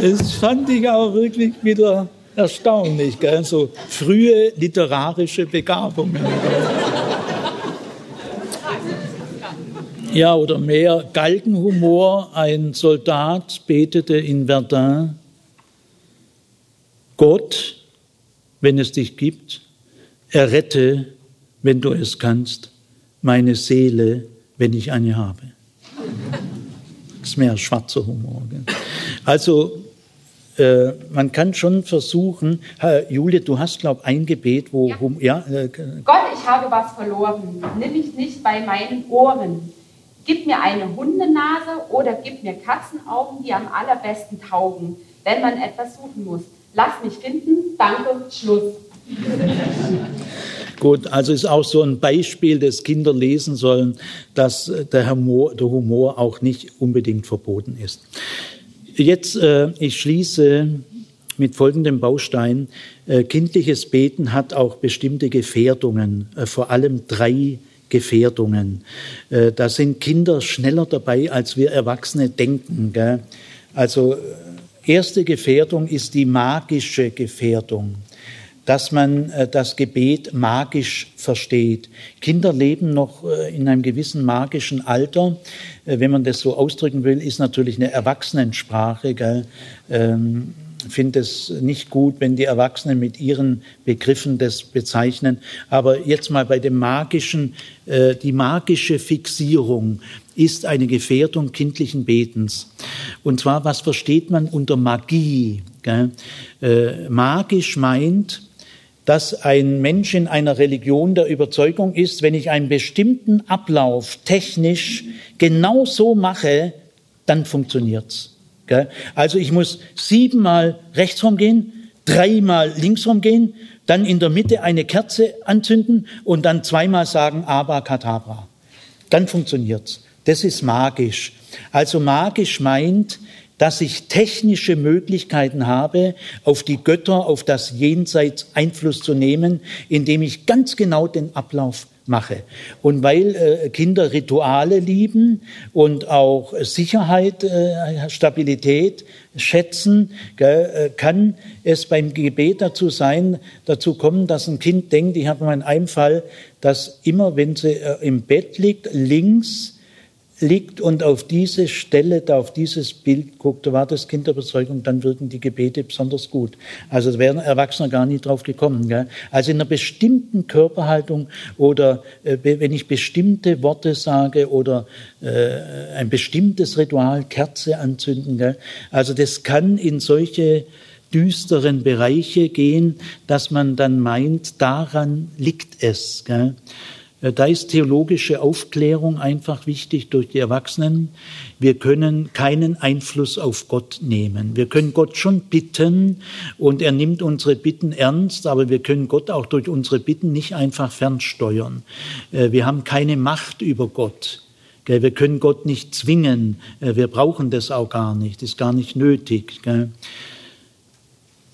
das fand ich auch wirklich wieder erstaunlich, gell? so frühe literarische Begabungen. Ja, oder mehr Galgenhumor. Ein Soldat betete in Verdun, Gott, wenn es dich gibt, errette wenn du es kannst, meine Seele, wenn ich eine habe. Das ist mehr schwarzer Humor. Gell? Also äh, man kann schon versuchen, Herr Julia, du hast, glaube ich, ein Gebet, wo... Ja. Hum, ja äh, Gott, ich habe was verloren. Nimm mich nicht bei meinen Ohren. Gib mir eine Hundenase oder gib mir Katzenaugen, die am allerbesten taugen, wenn man etwas suchen muss. Lass mich finden. Danke. Schluss. Gut, also ist auch so ein Beispiel, das Kinder lesen sollen, dass der Humor, der Humor auch nicht unbedingt verboten ist. Jetzt, äh, ich schließe mit folgendem Baustein. Äh, kindliches Beten hat auch bestimmte Gefährdungen, äh, vor allem drei Gefährdungen. Äh, da sind Kinder schneller dabei, als wir Erwachsene denken. Gell? Also äh, erste Gefährdung ist die magische Gefährdung dass man äh, das Gebet magisch versteht. Kinder leben noch äh, in einem gewissen magischen Alter. Äh, wenn man das so ausdrücken will, ist natürlich eine Erwachsenensprache. Gell? Ähm, finde es nicht gut, wenn die Erwachsenen mit ihren Begriffen das bezeichnen. Aber jetzt mal bei dem magischen, äh, die magische Fixierung ist eine Gefährdung kindlichen Betens. Und zwar, was versteht man unter Magie? Gell? Äh, magisch meint, dass ein Mensch in einer Religion der Überzeugung ist, wenn ich einen bestimmten Ablauf technisch genau so mache, dann funktioniert's. Also ich muss siebenmal rechts rumgehen, dreimal links rumgehen, dann in der Mitte eine Kerze anzünden und dann zweimal sagen Abacadabra. Dann funktioniert's. Das ist magisch. Also magisch meint, dass ich technische Möglichkeiten habe, auf die Götter, auf das Jenseits Einfluss zu nehmen, indem ich ganz genau den Ablauf mache. Und weil äh, Kinder Rituale lieben und auch Sicherheit, äh, Stabilität schätzen, gell, äh, kann es beim Gebet dazu sein, dazu kommen, dass ein Kind denkt, ich habe mal in einem Fall, dass immer, wenn sie äh, im Bett liegt, links liegt und auf diese Stelle, da auf dieses Bild guckt, da war das Kind dann wirken die Gebete besonders gut. Also da wären Erwachsene gar nicht drauf gekommen. Gell? Also in einer bestimmten Körperhaltung oder äh, wenn ich bestimmte Worte sage oder äh, ein bestimmtes Ritual, Kerze anzünden. Gell? Also das kann in solche düsteren Bereiche gehen, dass man dann meint, daran liegt es. Gell? Äh, da ist theologische Aufklärung einfach wichtig durch die Erwachsenen. Wir können keinen Einfluss auf Gott nehmen. Wir können Gott schon bitten und er nimmt unsere Bitten ernst, aber wir können Gott auch durch unsere Bitten nicht einfach fernsteuern. Äh, wir haben keine Macht über Gott. Wir können Gott nicht zwingen. Äh, wir brauchen das auch gar nicht. Ist gar nicht nötig.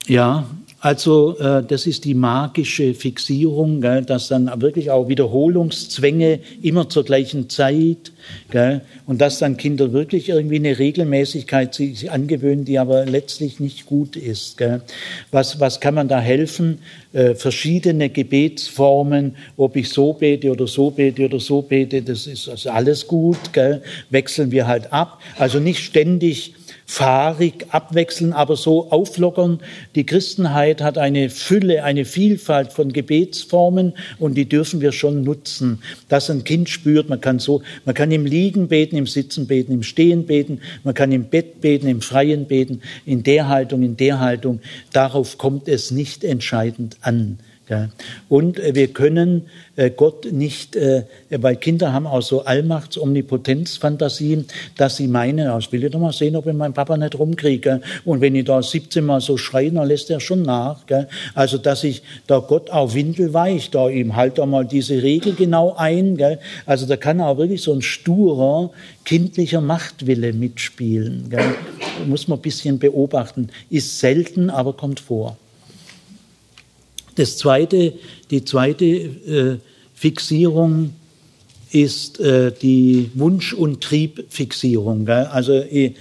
Ja, also äh, das ist die magische Fixierung, gell, dass dann wirklich auch Wiederholungszwänge immer zur gleichen Zeit gell, und dass dann Kinder wirklich irgendwie eine Regelmäßigkeit sich angewöhnen, die aber letztlich nicht gut ist. Gell. Was, was kann man da helfen? Äh, verschiedene Gebetsformen, ob ich so bete oder so bete oder so bete, das ist also alles gut. Gell. Wechseln wir halt ab. Also nicht ständig fahrig abwechseln, aber so auflockern. Die Christenheit hat eine Fülle, eine Vielfalt von Gebetsformen und die dürfen wir schon nutzen. Dass ein Kind spürt, man kann so, man kann im Liegen beten, im Sitzen beten, im Stehen beten, man kann im Bett beten, im Freien beten, in der Haltung, in der Haltung. Darauf kommt es nicht entscheidend an. Und äh, wir können äh, Gott nicht, äh, weil Kinder haben auch so Allmachts-, Omnipotenzfantasien, dass sie meinen, ich will ja doch mal sehen, ob ich meinen Papa nicht rumkriege. Und wenn ich da 17 Mal so schreie, dann lässt er schon nach. Also, dass ich da Gott auch windelweich, da ihm halt da mal diese Regel genau ein. Also, da kann auch wirklich so ein sturer, kindlicher Machtwille mitspielen. Muss man ein bisschen beobachten. Ist selten, aber kommt vor. Das zweite, die zweite äh, Fixierung ist äh, die Wunsch- und Triebfixierung. Gell? Also äh,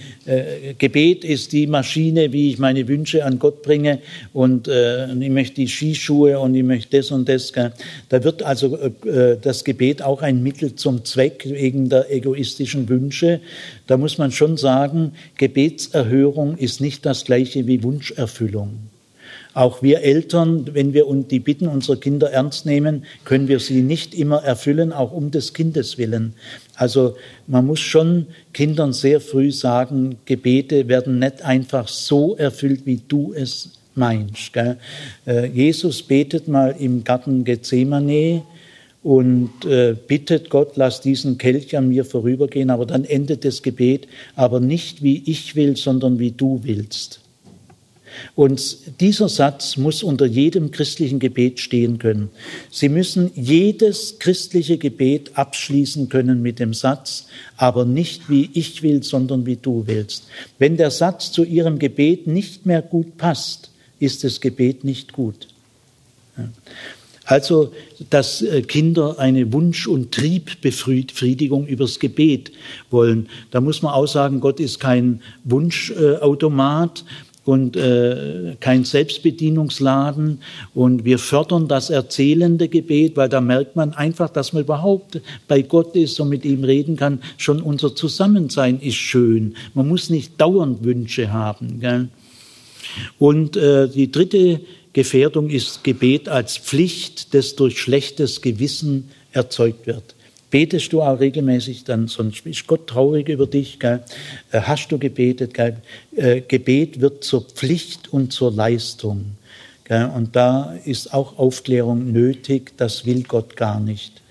Gebet ist die Maschine, wie ich meine Wünsche an Gott bringe und äh, ich möchte die Skischuhe und ich möchte das und das. Gell? Da wird also äh, das Gebet auch ein Mittel zum Zweck wegen der egoistischen Wünsche. Da muss man schon sagen, Gebetserhörung ist nicht das gleiche wie Wunscherfüllung. Auch wir Eltern, wenn wir die Bitten unserer Kinder ernst nehmen, können wir sie nicht immer erfüllen, auch um des Kindes willen. Also man muss schon Kindern sehr früh sagen, Gebete werden nicht einfach so erfüllt, wie du es meinst. Gell? Äh, Jesus betet mal im Garten Gethsemane und äh, bittet Gott, lass diesen Kelch an mir vorübergehen, aber dann endet das Gebet, aber nicht wie ich will, sondern wie du willst. Und dieser Satz muss unter jedem christlichen Gebet stehen können. Sie müssen jedes christliche Gebet abschließen können mit dem Satz, aber nicht wie ich will, sondern wie du willst. Wenn der Satz zu Ihrem Gebet nicht mehr gut passt, ist das Gebet nicht gut. Also, dass äh, Kinder eine Wunsch- und Triebbefriedigung übers Gebet wollen. Da muss man auch sagen, Gott ist kein Wunschautomat, und äh, kein Selbstbedienungsladen. Und wir fördern das erzählende Gebet, weil da merkt man einfach, dass man überhaupt bei Gott ist und mit ihm reden kann. Schon unser Zusammensein ist schön. Man muss nicht dauernd Wünsche haben. Gell? Und äh, die dritte Gefährdung ist Gebet als Pflicht, das durch schlechtes Gewissen erzeugt wird. Betest du auch regelmäßig, dann sonst ist Gott traurig über dich. Gell? Äh, hast du gebetet? Gell? Äh, Gebet wird zur Pflicht und zur Leistung. Und da ist auch Aufklärung nötig, das will Gott gar nicht.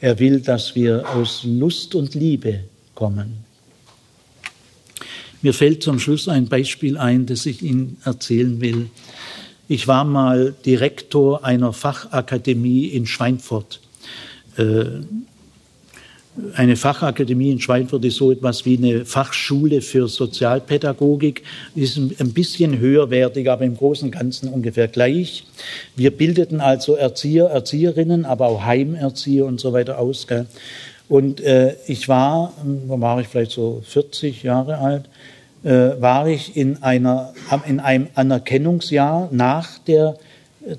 Er will, dass wir aus Lust und Liebe kommen. Mir fällt zum Schluss ein Beispiel ein, das ich Ihnen erzählen will. Ich war mal Direktor einer Fachakademie in Schweinfurt. Eine Fachakademie in Schweinfurt ist so etwas wie eine Fachschule für Sozialpädagogik, ist ein bisschen höherwertig, aber im Großen und Ganzen ungefähr gleich. Wir bildeten also Erzieher, Erzieherinnen, aber auch Heimerzieher und so weiter aus. Gell? Und äh, ich war, da war ich vielleicht so 40 Jahre alt, äh, war ich in, einer, in einem Anerkennungsjahr nach der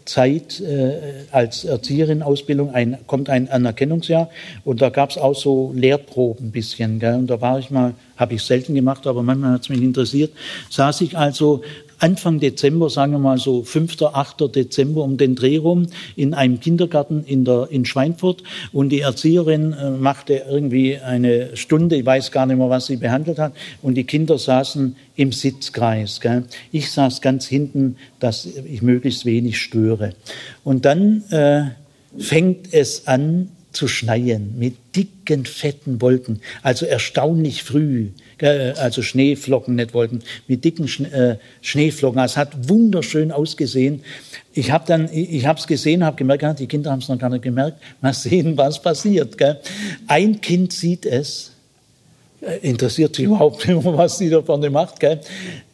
Zeit äh, als Erzieherin Ausbildung ein, kommt ein Anerkennungsjahr und da gab es auch so Lehrproben ein bisschen. Gell? Und da war ich mal, habe ich selten gemacht, aber manchmal hat es mich interessiert, saß ich also Anfang Dezember, sagen wir mal so 5., 8. Dezember um den Dreh rum in einem Kindergarten in, der, in Schweinfurt und die Erzieherin äh, machte irgendwie eine Stunde, ich weiß gar nicht mehr, was sie behandelt hat und die Kinder saßen im Sitzkreis. Gell. Ich saß ganz hinten, dass ich möglichst wenig störe. Und dann äh, fängt es an zu schneien mit dicken, fetten Wolken, also erstaunlich früh also Schneeflocken, nicht Wolken, mit dicken äh, Schneeflocken. Es hat wunderschön ausgesehen. Ich habe dann, ich habe es gesehen, habe gemerkt, die Kinder haben es noch gar nicht gemerkt. Mal sehen, was passiert. Ein Kind sieht es, interessiert sich überhaupt nicht, was die da vorne macht. Gell?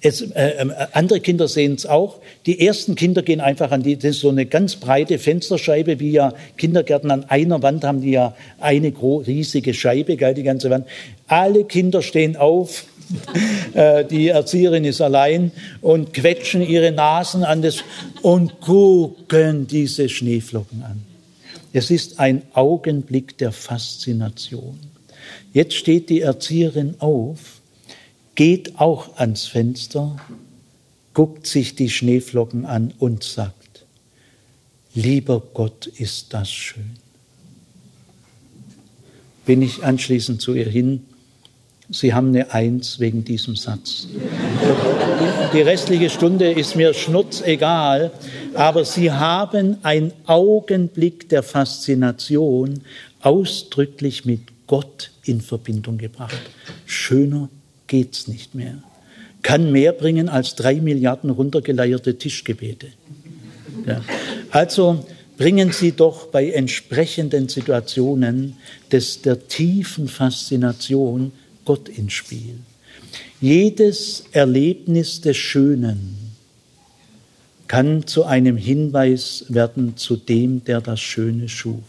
Es, äh, äh, andere Kinder sehen es auch. Die ersten Kinder gehen einfach an die, das ist so eine ganz breite Fensterscheibe, wie ja Kindergärten an einer Wand haben die ja eine riesige Scheibe, gell, die ganze Wand. Alle Kinder stehen auf, äh, die Erzieherin ist allein und quetschen ihre Nasen an das und gucken diese Schneeflocken an. Es ist ein Augenblick der Faszination. Jetzt steht die Erzieherin auf, geht auch ans Fenster, guckt sich die Schneeflocken an und sagt, lieber Gott, ist das schön. Bin ich anschließend zu ihr hin, Sie haben eine Eins wegen diesem Satz. Die restliche Stunde ist mir schnurzegal, aber Sie haben einen Augenblick der Faszination ausdrücklich mit Gott in Verbindung gebracht. Schöner geht's nicht mehr. Kann mehr bringen als drei Milliarden runtergeleierte Tischgebete. Ja. Also bringen Sie doch bei entsprechenden Situationen des, der tiefen Faszination Gott ins Spiel. Jedes Erlebnis des Schönen kann zu einem Hinweis werden zu dem, der das Schöne schuf.